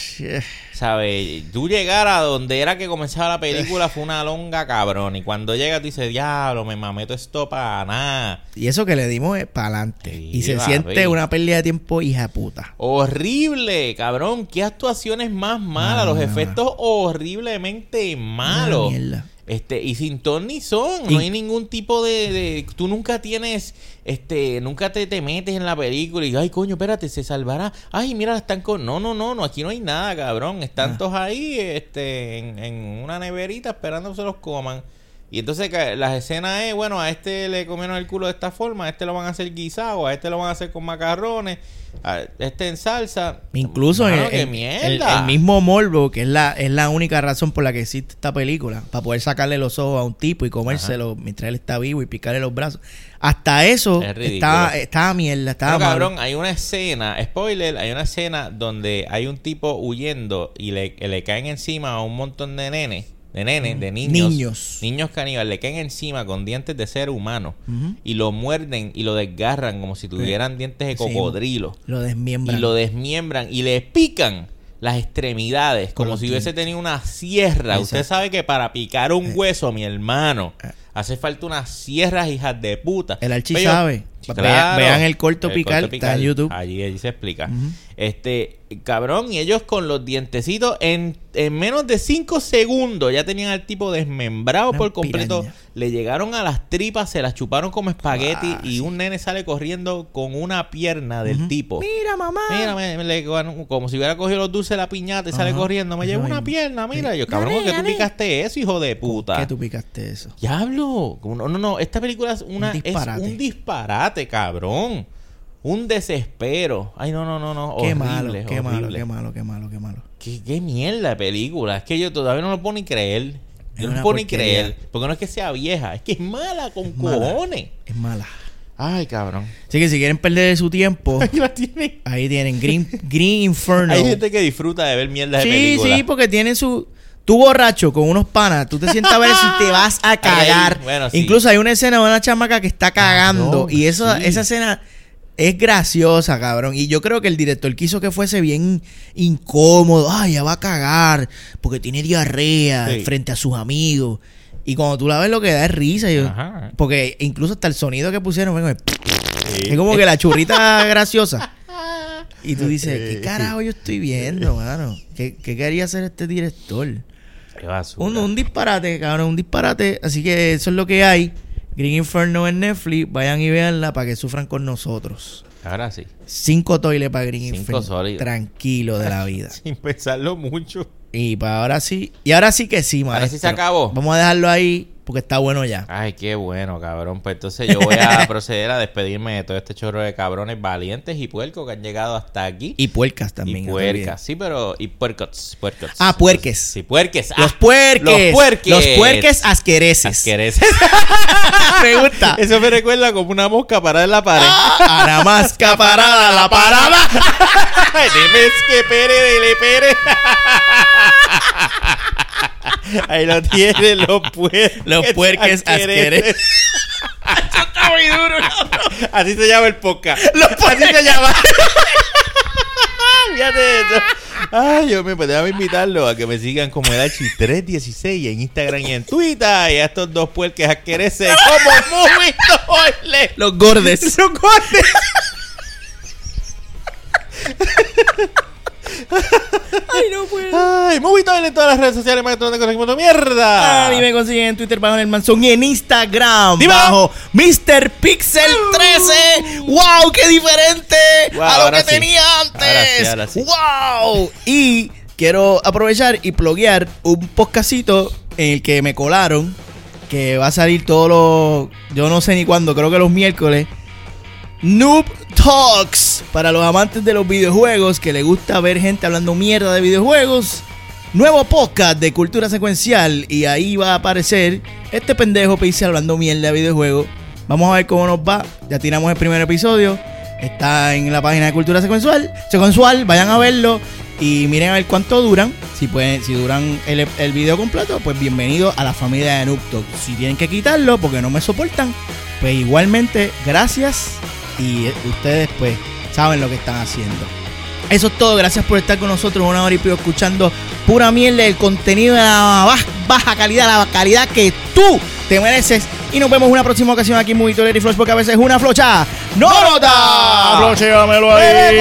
S2: ¿Sabes? Tú llegar a donde era que comenzaba la película fue una longa cabrón. Y cuando llega tú dices, diablo, me mameto esto para nada.
S1: Y eso que le dimos es para adelante.
S2: Sí,
S1: y se
S2: papi.
S1: siente una pérdida de tiempo hija puta.
S2: Horrible, cabrón. Qué actuaciones más malas. Los efectos horriblemente malos.
S1: Mierda.
S2: Este, y sin ton ni son, no hay ningún tipo de, de- tú nunca tienes, este, nunca te, te metes en la película y ay coño, espérate, se salvará, ay mira, están con, no, no, no, no, aquí no hay nada, cabrón, están
S1: Ah.
S2: todos ahí, este, en, en una neverita esperando que se los coman. Y entonces las escenas es, bueno, a este le comieron el culo de esta forma, a este lo van a hacer guisado, a este lo van a hacer con macarrones, a este en salsa.
S1: Incluso
S2: Mano,
S1: en- el, mismo morbo, que es la, es la única razón por la que existe esta película, para poder sacarle los ojos a un tipo y comérselo mientras él está vivo y picarle los brazos. Hasta eso
S2: Es
S1: estaba, estaba mierda, estaba
S2: Pero, cabrón, hay una escena, spoiler, hay una escena donde hay un tipo huyendo y le, le caen encima a un montón de nenes, de nenes, de niños.
S1: Niños.
S2: Niños caníbales, le caen encima con dientes de ser humano y lo muerden y lo desgarran como si tuvieran dientes de
S1: Sí.
S2: cocodrilo.
S1: Lo
S2: y
S1: desmiembran.
S2: lo desmiembran y le pican las extremidades como si hubiese tenido una sierra. Usted sabe que para picar un
S1: Eh.
S2: hueso, mi hermano,
S1: Eh.
S2: Hace falta unas sierras hijas de puta.
S1: El Archi
S2: Pero-
S1: sabe. Vean- vean el corto picar, está en YouTube.
S2: Allí, allí se explica. Este, cabrón, y ellos con los dientecitos en, en menos de 5 segundos ya tenían al tipo desmembrado
S1: Una
S2: por completo.
S1: piraña.
S2: Le llegaron a las tripas, se las chuparon como espagueti
S1: Ah,
S2: y
S1: sí.
S2: un nene sale corriendo con una pierna del tipo.
S1: Mira, mamá.
S2: Mira, me- me le- como si hubiera cogido los dulces de la piñata y sale corriendo. Me
S1: eso
S2: llevo una pierna, mira.
S1: Sí.
S2: Yo, cabrón, ¿por qué tú picaste eso, hijo de puta?
S1: ¿Qué tú picaste eso?
S2: Diablo. No, no, no. Esta película es, una,
S1: Un disparate.
S2: es un disparate, cabrón. Un desespero. Ay, no, no, no, no.
S1: Qué
S2: horrible,
S1: malo, qué malo, qué malo, qué malo, qué malo.
S2: ¿Qué, qué mierda de película. Es que yo todavía no lo puedo ni creer.
S1: Es
S2: Yo no lo puedo ni creer. Porque no es que sea vieja. Es que es mala con
S1: mala.
S2: cojones.
S1: Es mala.
S2: Ay, cabrón.
S1: Así que si quieren perder su tiempo,
S2: Ahí la tienen.
S1: ahí tienen Green, Green Inferno.
S2: Hay gente que disfruta de ver mierdas de
S1: Sí,
S2: películas.
S1: sí, porque tienen su. Tú borracho con unos panas, tú te sientas a ver si te vas a cagar.
S2: Ay, bueno, sí.
S1: Incluso hay una escena de una chamaca que está cagando.
S2: no,
S1: y eso,
S2: sí.
S1: esa escena es graciosa, cabrón. Y yo creo que el director quiso que fuese bien incómodo. Ay, ya va a cagar porque tiene diarrea
S2: Sí.
S1: frente a sus amigos. Y cuando tú la ves, lo que da es risa. yo- porque incluso hasta el sonido que pusieron, bueno, es
S2: Sí.
S1: es como que la churrita graciosa. Y tú dices, ¿qué carajo yo estoy viendo, mano? ¿Qué, qué quería hacer este director?
S2: Qué.
S1: Un, un disparate, cabrón, un disparate. Así que eso es lo que hay. Green Inferno en Netflix, vayan y véanla para que sufran con nosotros.
S2: Ahora sí.
S1: Cinco toiles para Green
S2: Cinco
S1: Inferno. Tranquilo de la vida.
S2: Sin pensarlo mucho.
S1: Y para ahora sí. Y ahora sí que sí,
S2: Ahora sí se
S1: maestro.
S2: acabó.
S1: Vamos a dejarlo ahí porque está bueno ya.
S2: Ay, qué bueno, cabrón. Pues entonces yo voy a proceder a despedirme de todo este chorro de cabrones valientes y puercos que han llegado hasta aquí.
S1: Y puercas también.
S2: Y puercas, sí, pero. Y puercos, puercos.
S1: Ah, puerques.
S2: Sí, puerques.
S1: Los
S2: Ah,
S1: puerques.
S2: Los puerques.
S1: Los puerques asquereces.
S2: Asquereces.
S1: Me gusta.
S2: Eso me recuerda como una mosca parada en la pared.
S1: Ah, Ana más que parada la parada.
S2: Dime que pere, dele pere. Ahí lo tienen los puerques.
S1: Los puerques asquereces.
S2: Está muy duro, Así se llama el podcast.
S1: Los
S2: Así se llama. Fíjate de eso. Ay, yo me podría invitarlo a que me sigan como Edachi316 en Instagram y en Twitter. Y a estos dos puerques asquereces como.
S1: Los gordes.
S2: Los cortes.
S1: Ay, no puedo.
S2: Ay, Movie Toilet en todas las redes sociales, maestro, donde conseguimos tu mierda.
S1: A mí me consiguen en Twitter bajo el manzón y en Instagram
S2: Dímelo.
S1: bajo Mr. Pixel 13. ¡Wow! ¡Qué diferente
S2: Wow,
S1: a lo que
S2: sí.
S1: tenía antes!
S2: Ahora sí, ahora sí.
S1: ¡Wow! Y quiero aprovechar y pluguear un podcastito en el que me colaron que va a salir todos los. Yo no sé ni cuándo, creo que los miércoles. Noob Talks para los amantes de los videojuegos que les gusta ver gente hablando mierda de videojuegos. Nuevo podcast de cultura secuencial y ahí va a aparecer este pendejo Pixel hablando mierda de videojuegos. Vamos a ver cómo nos va. Ya tiramos el primer episodio. Está en la página de cultura secuencial. Secuencial, vayan a verlo y miren a ver cuánto duran. Si pueden, si duran el, el video completo, pues bienvenido a la familia de Noob. Si tienen que quitarlo porque no me soportan, pues igualmente gracias y ustedes pues saben lo que están haciendo. Eso es todo, gracias por estar con nosotros una hora y pico escuchando pura mierda, el contenido de la baj- baja calidad, la calidad que tú te mereces. Y nos vemos una próxima ocasión aquí en Movie Toilet y Flush, porque a veces una flocha no nota. Flochéamelo ahí.